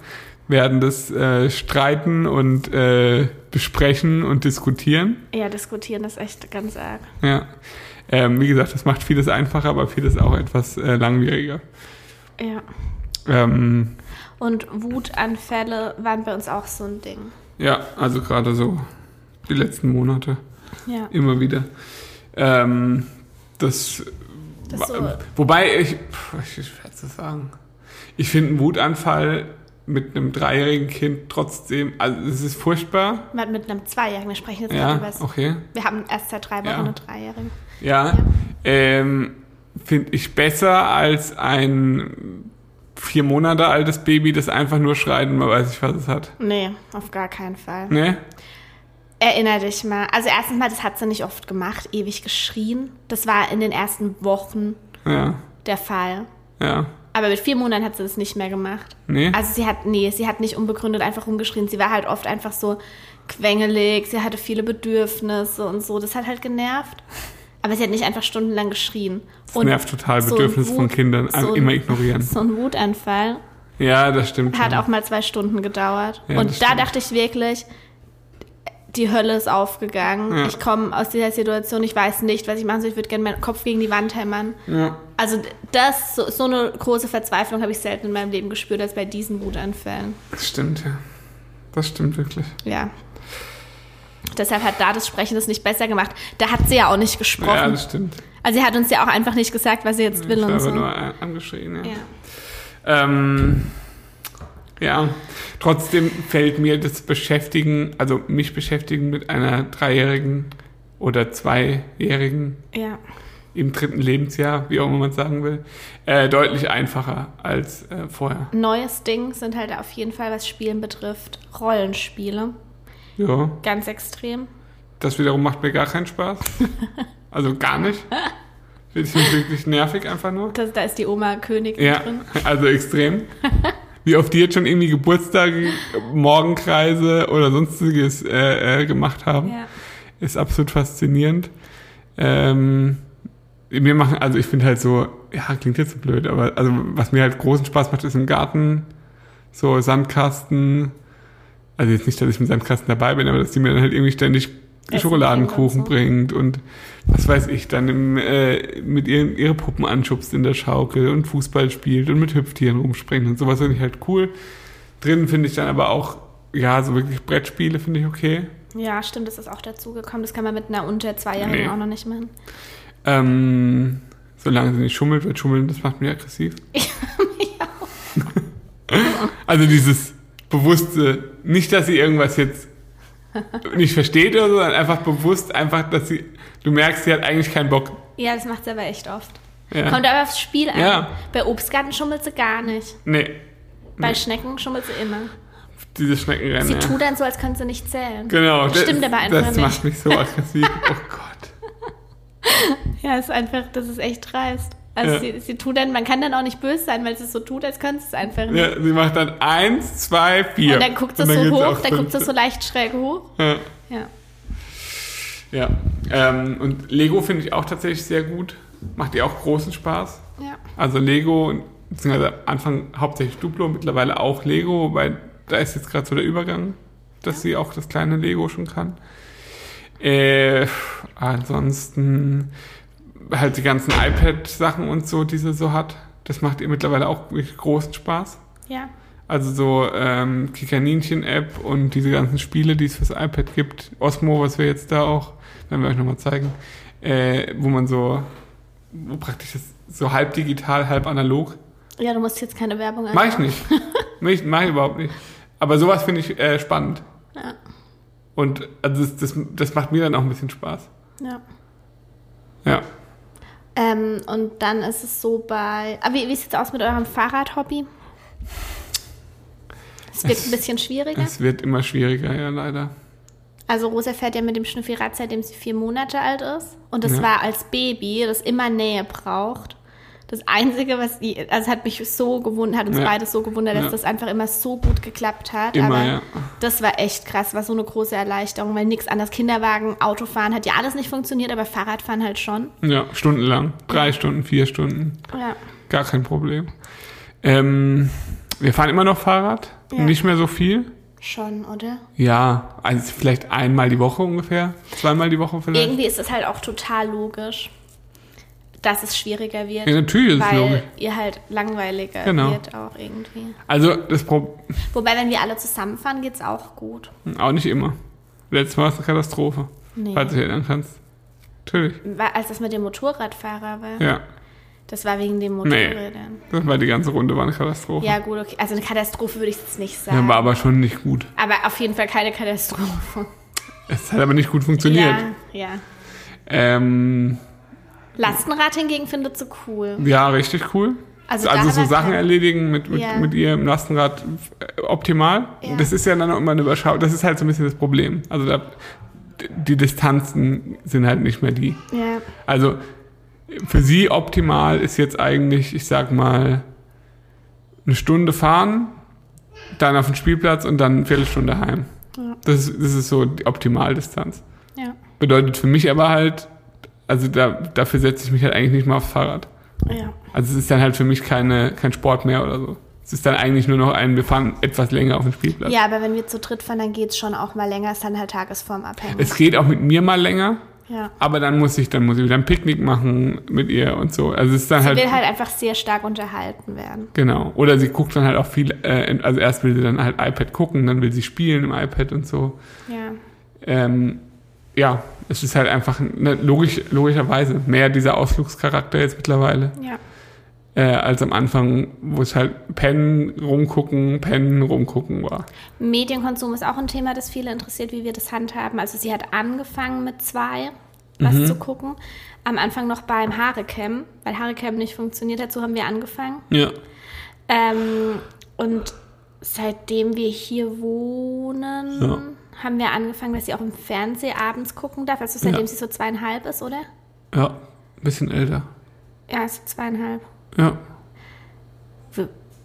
werdendes äh, Streiten und äh, Besprechen und Diskutieren.
Ja, diskutieren ist echt ganz arg.
Ja. Ähm, wie gesagt, das macht vieles einfacher, aber vieles auch etwas äh, langwieriger.
Ja.
Ähm,
Und Wutanfälle waren bei uns auch so ein Ding.
ja, also gerade so die letzten Monate.
Ja.
immer wieder. Ähm, das,
Das so-
wobei ich, pf, ich schwer zu sagen. Ich finde einen Wutanfall mit einem dreijährigen Kind trotzdem, also es ist furchtbar.
Mit, mit einem Zweijährigen. Wir sprechen jetzt
Ja,
über das.
okay.
Wir haben erst seit drei Wochen
Ja.
eine Dreijährige.
Ja, ähm, finde ich besser als ein vier Monate altes Baby, das einfach nur schreit und man weiß nicht, was es hat.
Nee, auf gar keinen Fall.
Ne?
Erinner dich mal. Also erstens mal, das hat sie nicht oft gemacht, ewig geschrien. Das war in den ersten Wochen
Ja,
der Fall.
ja.
Aber mit vier Monaten hat sie das nicht mehr gemacht.
Nee?
Also sie hat, nee, sie hat nicht unbegründet einfach rumgeschrien. Sie war halt oft einfach so quengelig, sie hatte viele Bedürfnisse und so. Das hat halt genervt. Aber sie hat nicht einfach stundenlang geschrien.
Das nervt total,
so
Bedürfnisse von
Wut-
Kindern. Einfach
so
immer ignorieren. <laughs>
So ein Wutanfall
Ja, das stimmt.
hat
schon.
auch mal zwei Stunden gedauert.
Ja,
und da
stimmt.
dachte ich wirklich, die Hölle ist aufgegangen.
Ja.
Ich komme aus dieser Situation, ich weiß nicht, was ich machen soll. Ich würde gerne meinen Kopf gegen die Wand hämmern.
Ja.
Also das, so, so eine große Verzweiflung habe ich selten in meinem Leben gespürt als bei diesen Wutanfällen.
Das stimmt, ja. Das stimmt wirklich.
Ja. Deshalb hat da das Sprechen das nicht besser gemacht. Da hat sie ja auch nicht
Ja,
gesprochen.
das stimmt.
also sie hat uns ja auch einfach nicht gesagt, was sie jetzt will
Ich
und
habe
so.
nur an- angeschrien, ja.
Ja.
Ähm, ja, trotzdem fällt mir das Beschäftigen, also mich beschäftigen mit einer Dreijährigen oder Zweijährigen
ja.
im dritten Lebensjahr, wie auch immer man sagen will, äh, deutlich einfacher als äh, vorher.
Neues Ding sind halt auf jeden Fall, was Spielen betrifft, Rollenspiele.
Ja,
Ganz extrem.
das wiederum macht mir gar keinen Spaß. <laughs> Also gar nicht. Finde ich wirklich nervig einfach nur.
Das, da ist die Oma Königin
Ja,
drin.
also extrem. <laughs> Wie oft die jetzt schon irgendwie Geburtstage, Morgenkreise oder sonstiges äh, äh, gemacht haben,
Ja.
ist absolut faszinierend. Ähm, mir machen, also ich finde halt so, ja, klingt jetzt so blöd, aber also was mir halt großen Spaß macht, ist im Garten so Sandkasten. Also jetzt nicht, dass ich mit Sandkasten dabei bin, aber dass die mir dann halt irgendwie ständig
Essen
Schokoladenkuchen
bringt und
was weiß ich, dann im, äh, mit ihren, ihre Puppen anschubst in der Schaukel und Fußball spielt und mit Hüpftieren rumspringt und sowas finde ich halt cool. Drin finde ich dann aber auch, ja, so wirklich Brettspiele finde ich okay.
ja, stimmt, das ist auch dazugekommen. Das kann man mit einer unter Zweijährigen
Nee.
auch noch nicht machen.
Ähm, solange sie nicht schummelt, wird schummeln, das macht mich aggressiv. <laughs> <laughs> also dieses bewusste, nicht, dass sie irgendwas jetzt nicht versteht oder so, sondern einfach bewusst, einfach, dass sie, du merkst, sie hat eigentlich keinen Bock.
Ja, das macht sie aber echt oft.
Ja.
Kommt aber aufs Spiel an.
Ja.
Bei Obstgarten schummelt sie gar nicht.
Nee,
Bei Schnecken schummelt sie immer.
diese Schneckenrennen.
Sie
ja.
tut dann so, als könnte sie nicht zählen.
Genau,
Das stimmt aber einfach
das
nicht.
macht mich so aggressiv. Oh Gott. <laughs>
Ja, ist einfach, das ist echt dreist. Also
Ja.
sie, sie tut dann, man kann dann auch nicht böse sein, weil sie es so tut, als könnte es einfach nicht.
Ja, sie macht dann eins, zwei, vier.
Und dann guckt sie so hoch, dann guckt sie so leicht schräg hoch.
Ja.
Ja.
Ja, ähm, und Lego finde ich auch tatsächlich sehr gut. Macht ihr auch großen Spaß.
Ja.
Also Lego, beziehungsweise am Anfang hauptsächlich Duplo, mittlerweile auch Lego, weil da ist jetzt gerade so der Übergang, dass sie auch das kleine Lego schon kann. Äh, ansonsten halt die ganzen iPad-Sachen und so, die sie so hat. Das macht ihr mittlerweile auch wirklich großen Spaß.
Ja.
Also so ähm, Kikaninchen-App und diese ganzen Spiele, die es fürs iPad gibt. Osmo, was wir jetzt da auch, werden wir euch nochmal zeigen, äh, wo man so, wo praktisch das so halb digital, halb analog.
Ja, du musst jetzt keine Werbung
Mach ich nicht. Mach ich, mach ich überhaupt nicht. Aber sowas finde ich äh, spannend.
Ja.
Und also das, das, das macht mir dann auch ein bisschen Spaß.
Ja.
Ja.
Ähm, und dann ist es so bei. Aber wie, wie sieht es aus mit eurem Fahrradhobby? Es wird
Es-
ein bisschen schwieriger.
Es wird immer schwieriger, ja, leider.
Also Rosa fährt ja mit dem Schnüffi-Rad, seitdem sie vier Monate alt ist. Und das
Ja.
war als Baby, das immer Nähe braucht. Das Einzige, was die, also hat mich so gewundert, hat uns
Ja.
beides so gewundert, dass
Ja.
das einfach immer so gut geklappt hat.
Immer,
Aber
ja.
das war echt krass, war so eine große Erleichterung, weil nichts anderes. Kinderwagen, Autofahren hat ja alles nicht funktioniert, aber Fahrradfahren halt schon.
Ja, stundenlang. Drei Stunden, vier Stunden.
Ja.
Gar kein Problem. Ähm, wir fahren immer noch Fahrrad. Nicht mehr so viel.
Schon, oder?
Ja, also vielleicht einmal die Woche ungefähr. Zweimal die Woche vielleicht.
Irgendwie ist es halt auch total logisch, dass es schwieriger wird.
Ja, natürlich ist es
weil
logisch.
ihr halt langweiliger
Genau.
wird auch irgendwie.
Also das Pro
Wobei, wenn wir alle zusammenfahren, geht's auch gut.
auch nicht immer. Letztes Mal war es eine Katastrophe.
Nee.
Falls du dich erinnern kannst. Natürlich.
War, als das mit dem Motorradfahrer war.
Ja.
Das war wegen
Nee.
Motorrädern.
Das war die ganze Runde war eine Katastrophe.
Ja, gut, okay. Also eine Katastrophe würde ich jetzt nicht
Ja,
sagen.
war aber schon nicht gut.
aber auf jeden Fall keine Katastrophe.
Es hat aber nicht gut funktioniert.
Ja, ja.
Ähm,
Lastenrad hingegen findet sie cool.
ja, richtig cool.
Also
Also, so Sachen erledigen mit, mit,
Ja.
mit ihr im Lastenrad äh, optimal.
Ja.
Das ist ja dann auch immer eine Überschau. Das ist halt so ein bisschen das Problem. Also da, die Distanzen sind halt nicht mehr die.
Ja.
Also für sie optimal ist jetzt eigentlich, ich sag mal, eine Stunde fahren, dann auf den Spielplatz und dann eine Viertelstunde heim. Das, ist- das ist so die Optimaldistanz.
Ja.
Bedeutet für mich aber halt, also da, dafür setze ich mich halt eigentlich nicht mal aufs Fahrrad.
Ja.
Also es ist dann halt für mich keine, kein Sport mehr oder so. Es ist dann eigentlich nur noch ein, wir fahren etwas länger auf den Spielplatz.
ja, aber wenn wir zu dritt fahren, dann geht's schon auch mal länger, ist dann halt tagesformabhängig.
Es geht auch mit mir mal länger,
ja.
aber dann muss ich, dann muss ich wieder ein Picknick machen mit ihr und so. Also es ist dann
Sie
halt,
will halt einfach sehr stark unterhalten werden.
genau. Oder sie guckt dann halt auch viel, äh, also erst will sie dann halt iPad gucken, dann will sie spielen im iPad und so.
Ja.
Ähm, ja, es ist halt einfach ne, logisch, logischerweise mehr dieser Ausflugscharakter jetzt mittlerweile.
Ja.
äh, als am Anfang, wo es halt pennen, rumgucken, pennen, rumgucken war.
Medienkonsum ist auch ein Thema, das viele interessiert, wie wir das handhaben. Also sie hat angefangen mit zwei, was
Mhm.
zu gucken. Am Anfang noch beim Haarcam, weil Haarcam nicht funktioniert hat, so haben wir angefangen.
Ja.
Ähm, und seitdem wir hier wohnen,
Ja.
Haben wir angefangen, dass sie auch im Fernsehen abends gucken darf. Also seitdem
Ja.
sie so zweieinhalb ist, oder?
Ja, ein bisschen älter.
Ja, ist zweieinhalb.
Ja,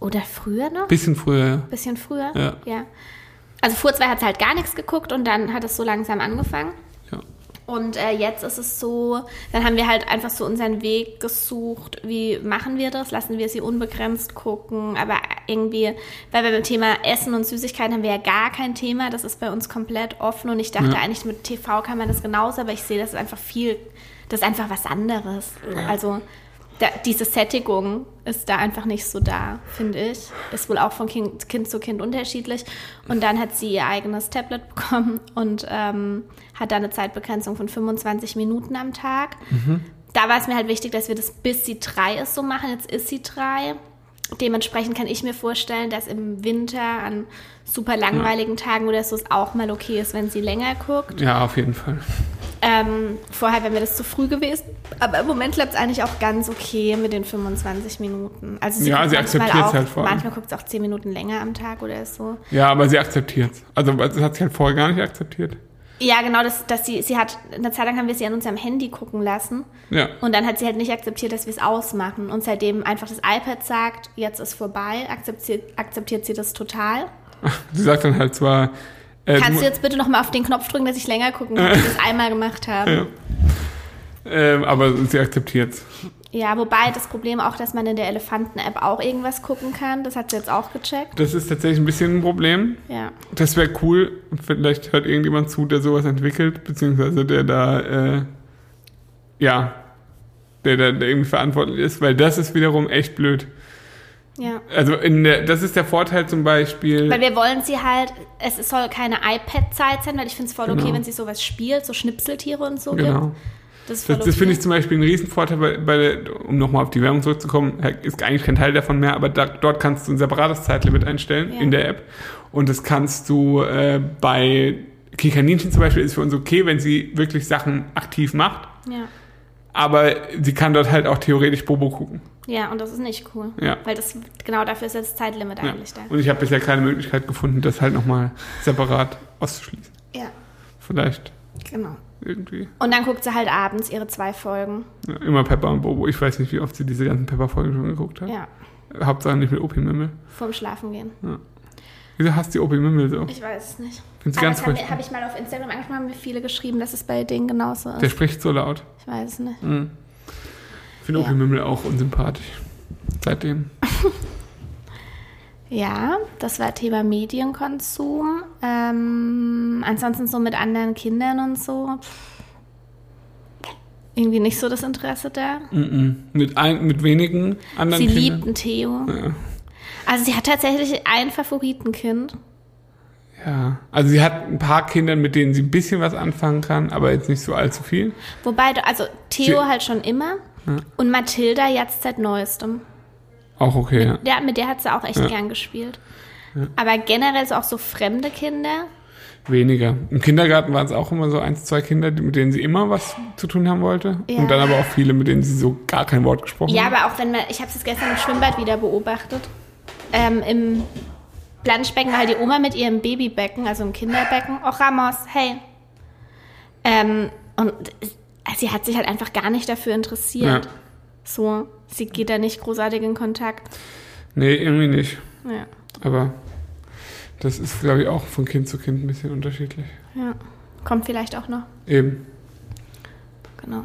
Oder früher noch?
bisschen früher, ja.
Bisschen früher?
Ja.
ja. Also vor zwei hat sie halt gar nichts geguckt und dann hat es so langsam angefangen.
Ja.
Und äh, jetzt ist es so, dann haben wir halt einfach so unseren Weg gesucht, wie machen wir das? Lassen wir sie unbegrenzt gucken? Aber irgendwie, weil wir beim Thema Essen und Süßigkeiten haben wir ja gar kein Thema, das ist bei uns komplett offen und ich dachte
Ja.
eigentlich mit TV kann man das genauso, aber ich sehe, das ist einfach viel, das ist einfach was anderes. Also da, diese Sättigung ist da einfach nicht so da, finde ich. Ist wohl auch von kind, kind zu Kind unterschiedlich. Und dann hat sie ihr eigenes Tablet <laughs> bekommen und ähm, hat da eine Zeitbegrenzung von 25 Minuten am Tag. Da war es mir halt wichtig, dass wir das bis sie drei ist so machen. Jetzt ist sie drei. Dementsprechend kann ich mir vorstellen, dass im Winter an super langweiligen Tagen oder so es auch mal okay ist, wenn sie länger guckt.
Ja, auf jeden Fall.
Ähm, vorher wäre mir das zu früh gewesen. Aber im Moment klappt es eigentlich auch ganz okay mit den 25 Minuten. Also
Ja,
guckt
sie akzeptiert's
auch,
halt vor allem.
Manchmal guckt es auch 10 Minuten länger am Tag oder so.
Ja, aber sie akzeptiert Also das hat sie halt vorher gar nicht akzeptiert.
Ja, genau, das, dass sie, sie hat, eine Zeit lang haben wir sie an unserem Handy gucken lassen.
Ja.
Und dann hat sie halt nicht akzeptiert, dass wir es ausmachen. Und seitdem einfach das iPad sagt, jetzt ist vorbei, akzeptiert, akzeptiert sie das total. <laughs>
Sie sagt dann halt zwar, äh,
Kannst du jetzt bitte nochmal auf den Knopf drücken, dass ich länger gucken kann, dass wir das einmal gemacht haben?
Ja. ähm, aber sie akzeptiert's.
Ja, wobei das Problem auch, dass man in der Elefanten-App auch irgendwas gucken kann. Das hat sie jetzt auch gecheckt.
Das ist tatsächlich ein bisschen ein Problem.
Ja.
Das wäre cool. Vielleicht hört irgendjemand zu, der sowas entwickelt, beziehungsweise der da, äh, ja, der da der irgendwie verantwortlich ist, weil das ist wiederum echt blöd.
Ja.
Also in der, das ist der Vorteil zum Beispiel.
Weil wir wollen sie halt, es soll keine iPad-Zeit sein, weil ich finde es voll okay,
Genau.
wenn sie sowas spielt, so Schnipseltiere und so
genau.
gibt. Das ist voll
Das, das finde ich
okay.
zum Beispiel einen Riesenvorteil, bei, bei der, um nochmal auf die Werbung zurückzukommen, ist eigentlich kein Teil davon mehr, aber da, dort kannst du ein separates Zeitlimit einstellen
Ja.
in der App. Und das kannst du äh, bei Kikaninchen zum Beispiel ist für uns okay, wenn sie wirklich Sachen aktiv macht.
Ja.
Aber sie kann dort halt auch theoretisch Bobo gucken.
Ja, und das ist nicht cool.
Ja.
Weil das, genau dafür ist das Zeitlimit
Ja.
eigentlich da.
Und ich habe bisher keine Möglichkeit gefunden, das halt nochmal separat auszuschließen.
Ja,
Vielleicht
genau.
irgendwie.
Und dann guckt sie halt abends ihre zwei Folgen.
Ja, immer Pepper und Bobo. Ich weiß nicht, wie oft sie diese ganzen Pepper-Folgen schon geguckt hat.
Ja,
Hauptsache nicht mit Opi Mimmel.
vorm Schlafengehen.
Wieso hasst die Opi Mimmel so?
Ich weiß es nicht.
Find's
Aber
ganz
das habe ich mal auf Instagram angesprochen, haben mir viele geschrieben, dass es bei denen genauso
Der
ist.
spricht so laut.
Ich weiß es nicht.
Ich finde
Ja.
Opi Mimmel auch unsympathisch. Seitdem. <laughs>
Ja, das war Thema Medienkonsum. Ähm, ansonsten so mit anderen Kindern und so. Irgendwie nicht so das Interesse da.
Mhm. Mit, ein, mit wenigen anderen
Sie
Kindern.
liebt einen Theo.
Ja.
Also sie hat tatsächlich ein Favoritenkind.
ja. Also sie hat ein paar Kinder, mit denen sie ein bisschen was anfangen kann, aber jetzt nicht so allzu viel.
Wobei, also Theo
Sie-
halt schon immer. Und Mathilda jetzt seit neuestem.
Auch okay, ja.
Der, mit der hat sie auch echt
Ja.
gern gespielt. Aber generell so auch so fremde Kinder.
Weniger. Im Kindergarten waren es auch immer so eins, zwei Kinder, mit denen sie immer was zu tun haben wollte.
Ja.
Und dann aber auch viele, mit denen sie so gar kein Wort gesprochen
Ja,
haben.
aber auch wenn man, ich habe es jetzt gestern im Schwimmbad wieder beobachtet. Ähm, Im Planschbecken war halt die Oma mit ihrem Babybecken, also im Kinderbecken. Oh, Ramos, hey. Ähm, und sie hat sich halt einfach gar nicht dafür interessiert.
Ja.
So, sie geht da nicht großartig in Kontakt.
Nee, irgendwie nicht.
Ja.
Aber das ist, glaube ich, auch von Kind zu Kind ein bisschen unterschiedlich.
ja. Kommt vielleicht auch noch.
Eben.
Genau.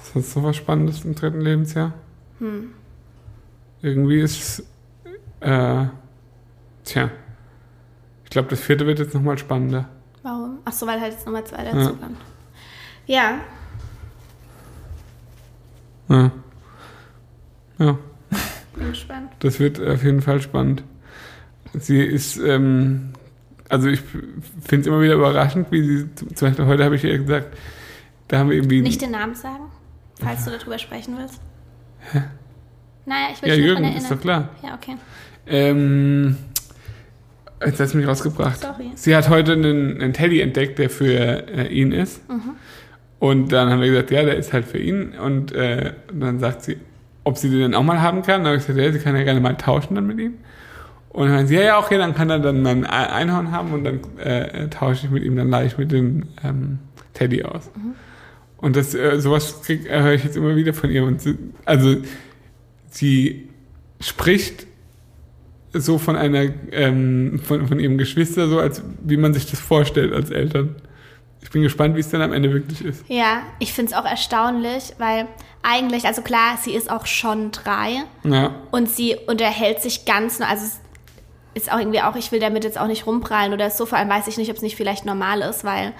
Ist das so was Spannendes im dritten Lebensjahr?
Hm.
Irgendwie ist, äh, tja, ich glaube, das vierte wird jetzt nochmal spannender.
Warum? Ach so, weil halt jetzt Nummer zwei dazu kommt. Ja,
Ja. Ja,
bin gespannt.
das wird auf jeden Fall spannend. Sie ist, ähm, also ich finde es immer wieder überraschend, wie sie, zum Beispiel heute habe ich ihr gesagt, da haben wir irgendwie...
Nicht den Namen sagen, falls du darüber sprechen willst. Naja, ich will
ja,
dich
Jürgen,
daran
ist
erinnern.
doch klar.
Ja, okay.
Ähm, jetzt hast du mich rausgebracht.
Sorry.
Sie hat heute einen, einen Teddy entdeckt, der für äh, ihn ist.
Mhm.
Und dann haben wir gesagt, ja, der ist halt für ihn. Und äh, dann sagt sie, ob sie den dann auch mal haben kann. Dann habe ich gesagt, ja, sie kann ja gerne mal tauschen dann mit ihm. Und dann meinte sie, ja, ja, okay, dann kann er dann mein Ei- Einhorn haben und dann äh, tausche ich mit ihm, dann leihe ich mit dem ähm, Teddy aus.
Mhm.
Und das, äh, sowas krieg, höre ich jetzt immer wieder von ihr. Und sie, also sie spricht so von einer, ähm, von, von ihrem Geschwister, so als wie man sich das vorstellt als Eltern. Ich bin gespannt, wie es dann am Ende wirklich ist.
Ja, ich finde es auch erstaunlich, weil eigentlich, also klar, sie ist auch schon drei
Ja,
und sie unterhält sich ganz, also es ist auch irgendwie auch, ich will damit jetzt auch nicht rumprallen oder so, vor allem weiß ich nicht, ob es nicht vielleicht normal ist, weil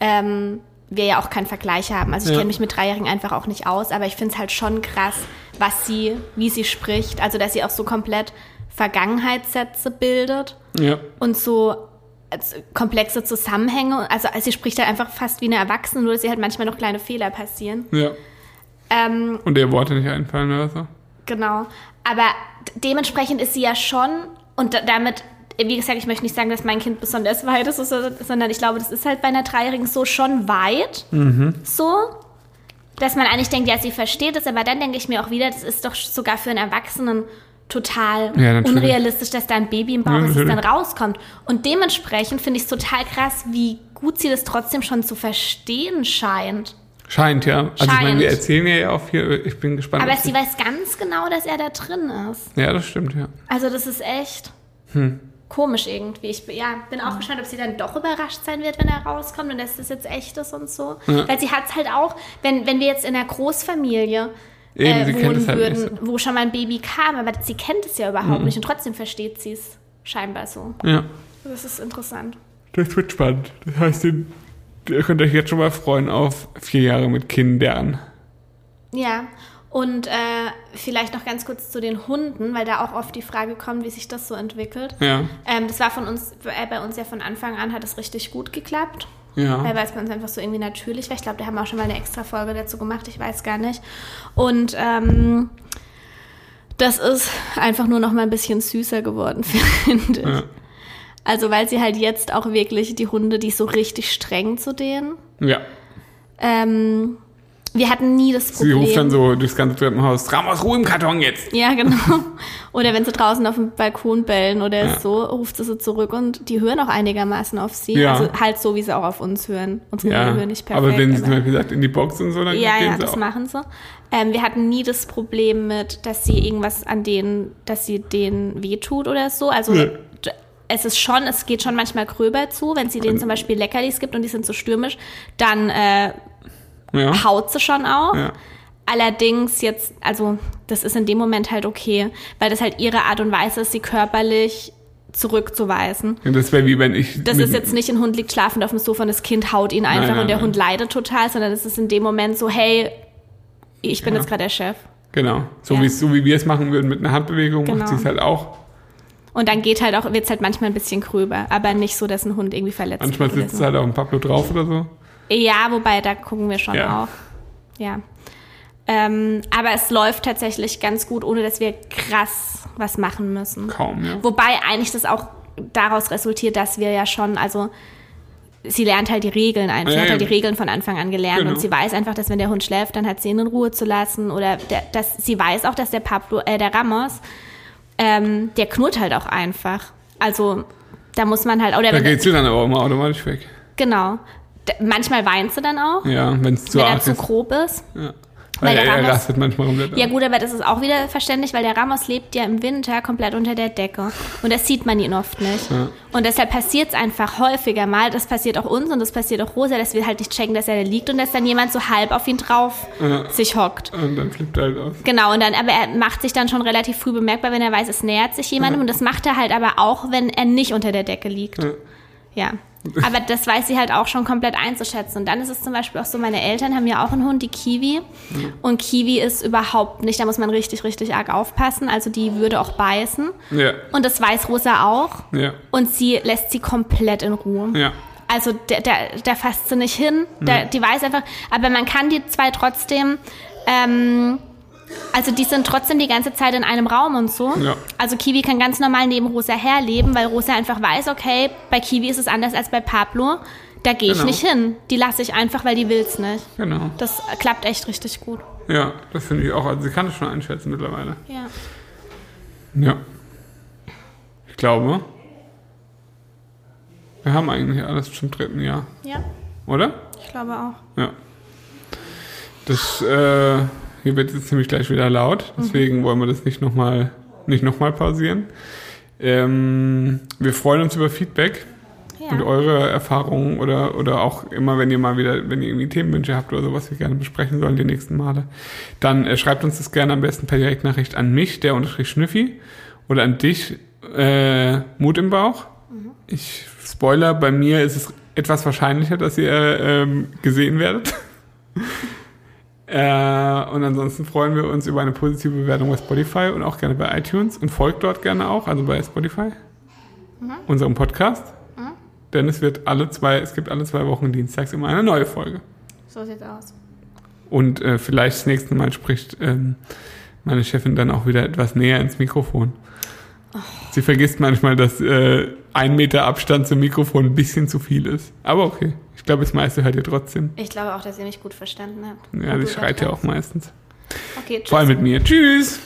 ähm, wir ja auch keinen Vergleich haben. Also ich
Ja.
kenne mich mit Dreijährigen einfach auch nicht aus, aber ich finde es halt schon krass, was sie, wie sie spricht, also dass sie auch so komplett Vergangenheitssätze bildet
ja,
und so komplexe Zusammenhänge. Also, also sie spricht halt einfach fast wie eine Erwachsene, nur dass sie halt manchmal noch kleine Fehler passieren.
ja.
Ähm,
Und der Worte nicht einfallen oder so.
genau. Aber dementsprechend ist sie ja schon, und da, damit, wie gesagt, ich möchte nicht sagen, dass mein Kind besonders weit ist, so- sondern ich glaube, das ist halt bei einer Dreijährigen so schon weit. So. Dass man eigentlich denkt, ja, sie versteht es, aber dann denke ich mir auch wieder, das ist doch sogar für einen Erwachsenen total
Ja,
unrealistisch, dass da ein Baby im Bauch
Ja,
ist, das dann rauskommt. Und dementsprechend finde ich es total krass, wie gut sie das trotzdem schon zu verstehen scheint.
Scheint, ja. Also ich meine, wir erzählen ja auch hier, ich bin gespannt.
Aber sie weiß ganz genau, dass er da drin ist.
Ja, das stimmt, ja.
Also das ist echt
Hm.
komisch irgendwie. Ich bin- ja, bin auch gespannt, ob sie dann doch überrascht sein wird, wenn er rauskommt und dass das jetzt echt ist und so. Weil sie hat es halt auch, wenn, wenn wir jetzt in einer Großfamilie
Eben,
äh,
sie kennt
wohnen
es halt
würden,
nicht
wo schon mal ein Baby kam, aber sie kennt es ja überhaupt nicht und trotzdem versteht sie es scheinbar so.
Ja,
Das ist interessant.
das wird spannend. Das heißt, ihr ihr könnt euch jetzt schon mal freuen auf vier Jahre mit Kindern.
Ja, und äh, vielleicht noch ganz kurz zu den Hunden, weil da auch oft die Frage kommt, wie sich das so entwickelt.
Ja,
Ähm, das war von uns, äh, bei uns ja von Anfang an hat es richtig gut geklappt.
Ja.
Weil es bei uns einfach so irgendwie natürlich war. Ich glaube, da haben wir auch schon mal eine extra Folge dazu gemacht, ich weiß gar nicht. Und ähm, das ist einfach nur noch mal ein bisschen süßer geworden, <laughs> finde ich.
Ja.
Also, weil sie halt jetzt auch wirklich die Hunde, die so richtig streng zu denen.
Ja.
Ähm, wir hatten nie das
Sie
Problem.
ruft dann so durchs ganze Treppenhaus, Ramos, Ruhe im Karton jetzt.
Ja, genau. Oder wenn sie draußen auf dem Balkon bellen oder
Ja.
so, ruft sie sie zurück und die hören auch einigermaßen auf sie.
Ja.
Also halt so, wie sie auch auf uns hören. Unsere
Ja,
hören nicht perfekt.
aber wenn sie zum Beispiel sagt, in die Box und so, dann
ja,
gehen
ja,
sie
das
auch.
machen sie. Ähm, wir hatten nie das Problem mit, dass sie irgendwas an denen, dass sie denen wehtut oder so. Also
Nee.
es ist schon, es geht schon manchmal gröber zu, wenn sie denen zum Beispiel Leckerlis gibt und die sind so stürmisch, dann äh,
Ja.
haut sie schon auch.
Ja.
Allerdings jetzt, also das ist in dem Moment halt okay, weil das halt ihre Art und Weise ist, sie körperlich zurückzuweisen.
Und das wäre wie wenn ich.
Das ist jetzt nicht ein Hund liegt schlafend auf dem Sofa und das Kind haut ihn einfach
nein,
und der
nein.
Hund leidet total, sondern es ist in dem Moment so, hey, ich bin
Ja.
jetzt gerade der Chef.
Genau. So,
Ja.
wie so wie wir es machen würden mit einer Handbewegung,
Genau.
macht sie es halt auch.
Und dann geht halt auch, wird's halt manchmal ein bisschen gröber, aber nicht so, dass ein Hund irgendwie verletzt
Manchmal
wird. oder
sitzt sie halt auf dem Pablo drauf oder so.
Ja, wobei, da gucken wir schon
Ja.
auch. Ja. Ähm, aber es läuft tatsächlich ganz gut, ohne dass wir krass was machen müssen.
Kaum, ja.
Wobei eigentlich das auch daraus resultiert, dass wir ja schon, also sie lernt halt die Regeln ein. Sie
Ja,
hat halt
ja.
die Regeln von Anfang an gelernt
Genau.
und sie weiß einfach, dass wenn der Hund schläft, dann hat sie ihn in Ruhe zu lassen oder der, dass sie weiß auch, dass der Pablo, äh, der Ramos, ähm, der knurrt halt auch einfach. Also da muss man halt oder
Da geht sie dann aber auch immer automatisch weg.
genau. Manchmal weint sie dann auch,
Ja, wenn es zu
zu grob ist.
Ja. Weil,
Weil der
er, er
Ramos-
rastet manchmal komplett
Ja gut, aber das ist auch wieder verständlich, weil der Ramos lebt ja im Winter komplett unter der Decke. Und das sieht man ihn oft nicht.
Ja.
Und deshalb passiert es einfach häufiger mal. Das passiert auch uns und das passiert auch Rosa, dass wir halt nicht checken, dass er da liegt und dass dann jemand so halb auf ihn drauf
Ja.
sich hockt.
Und dann flippt er halt aus.
Genau, und dann, aber er macht sich dann schon relativ früh bemerkbar, wenn er weiß, es nähert sich jemandem. Und das macht er halt aber auch, wenn er nicht unter der Decke liegt.
Ja.
Aber das weiß sie halt auch schon komplett einzuschätzen. Und dann ist es zum Beispiel auch so, meine Eltern haben ja auch einen Hund, die Kiwi. Und Kiwi ist überhaupt nicht, da muss man richtig, richtig arg aufpassen. Also die würde auch beißen.
Ja,
Und das weiß Rosa auch.
ja,
Und sie lässt sie komplett in Ruhe.
ja.
Also der, der, der fasst sie nicht hin. Der, Die weiß einfach, aber man kann die zwei trotzdem, ähm, also die sind trotzdem die ganze Zeit in einem Raum und so.
Ja.
Also Kiwi kann ganz normal neben Rosa herleben, weil Rosa einfach weiß, okay, bei Kiwi ist es anders als bei Pablo. Da gehe ich
Genau.
nicht hin. Die lasse ich einfach, weil die will's nicht.
Genau.
Das klappt echt richtig gut.
Ja, das finde ich auch. Also sie kann das schon einschätzen mittlerweile.
Ja.
Ja. Ich glaube, wir haben eigentlich alles zum dritten Jahr,
Ja,
oder?
ich glaube auch.
Ja. Das, äh, hier wird jetzt nämlich gleich wieder laut, deswegen wollen wir das nicht nochmal nicht noch mal pausieren. Ähm, wir freuen uns über Feedback
Ja.
und eure Erfahrungen oder, oder auch immer, wenn ihr mal wieder, wenn ihr irgendwie Themenwünsche habt oder so, was wir gerne besprechen sollen die nächsten Male, dann äh, schreibt uns das gerne am besten per Direktnachricht an mich, der unterstrich Schnüffi, oder an dich, äh, Mut im Bauch. Ich Spoiler, bei mir ist es etwas wahrscheinlicher, dass ihr ähm, gesehen werdet. <laughs> Äh, und ansonsten freuen wir uns über eine positive Bewertung bei Spotify und auch gerne bei iTunes und folgt dort gerne auch, also bei Spotify, unserem Podcast. Denn es wird alle zwei, es gibt alle zwei Wochen dienstags immer eine neue Folge.
So sieht's aus.
Und äh, vielleicht das nächste Mal spricht ähm, meine Chefin dann auch wieder etwas näher ins Mikrofon. Sie vergisst manchmal, dass äh, ein Meter Abstand zum Mikrofon ein bisschen zu viel ist. Aber okay, ich glaube, das meiste hört ihr trotzdem.
Ich glaube auch, dass ihr mich gut verstanden habt.
Ja, sie schreit ja auch meistens.
Okay, tschüss.
Vor allem mit mir. Tschüss!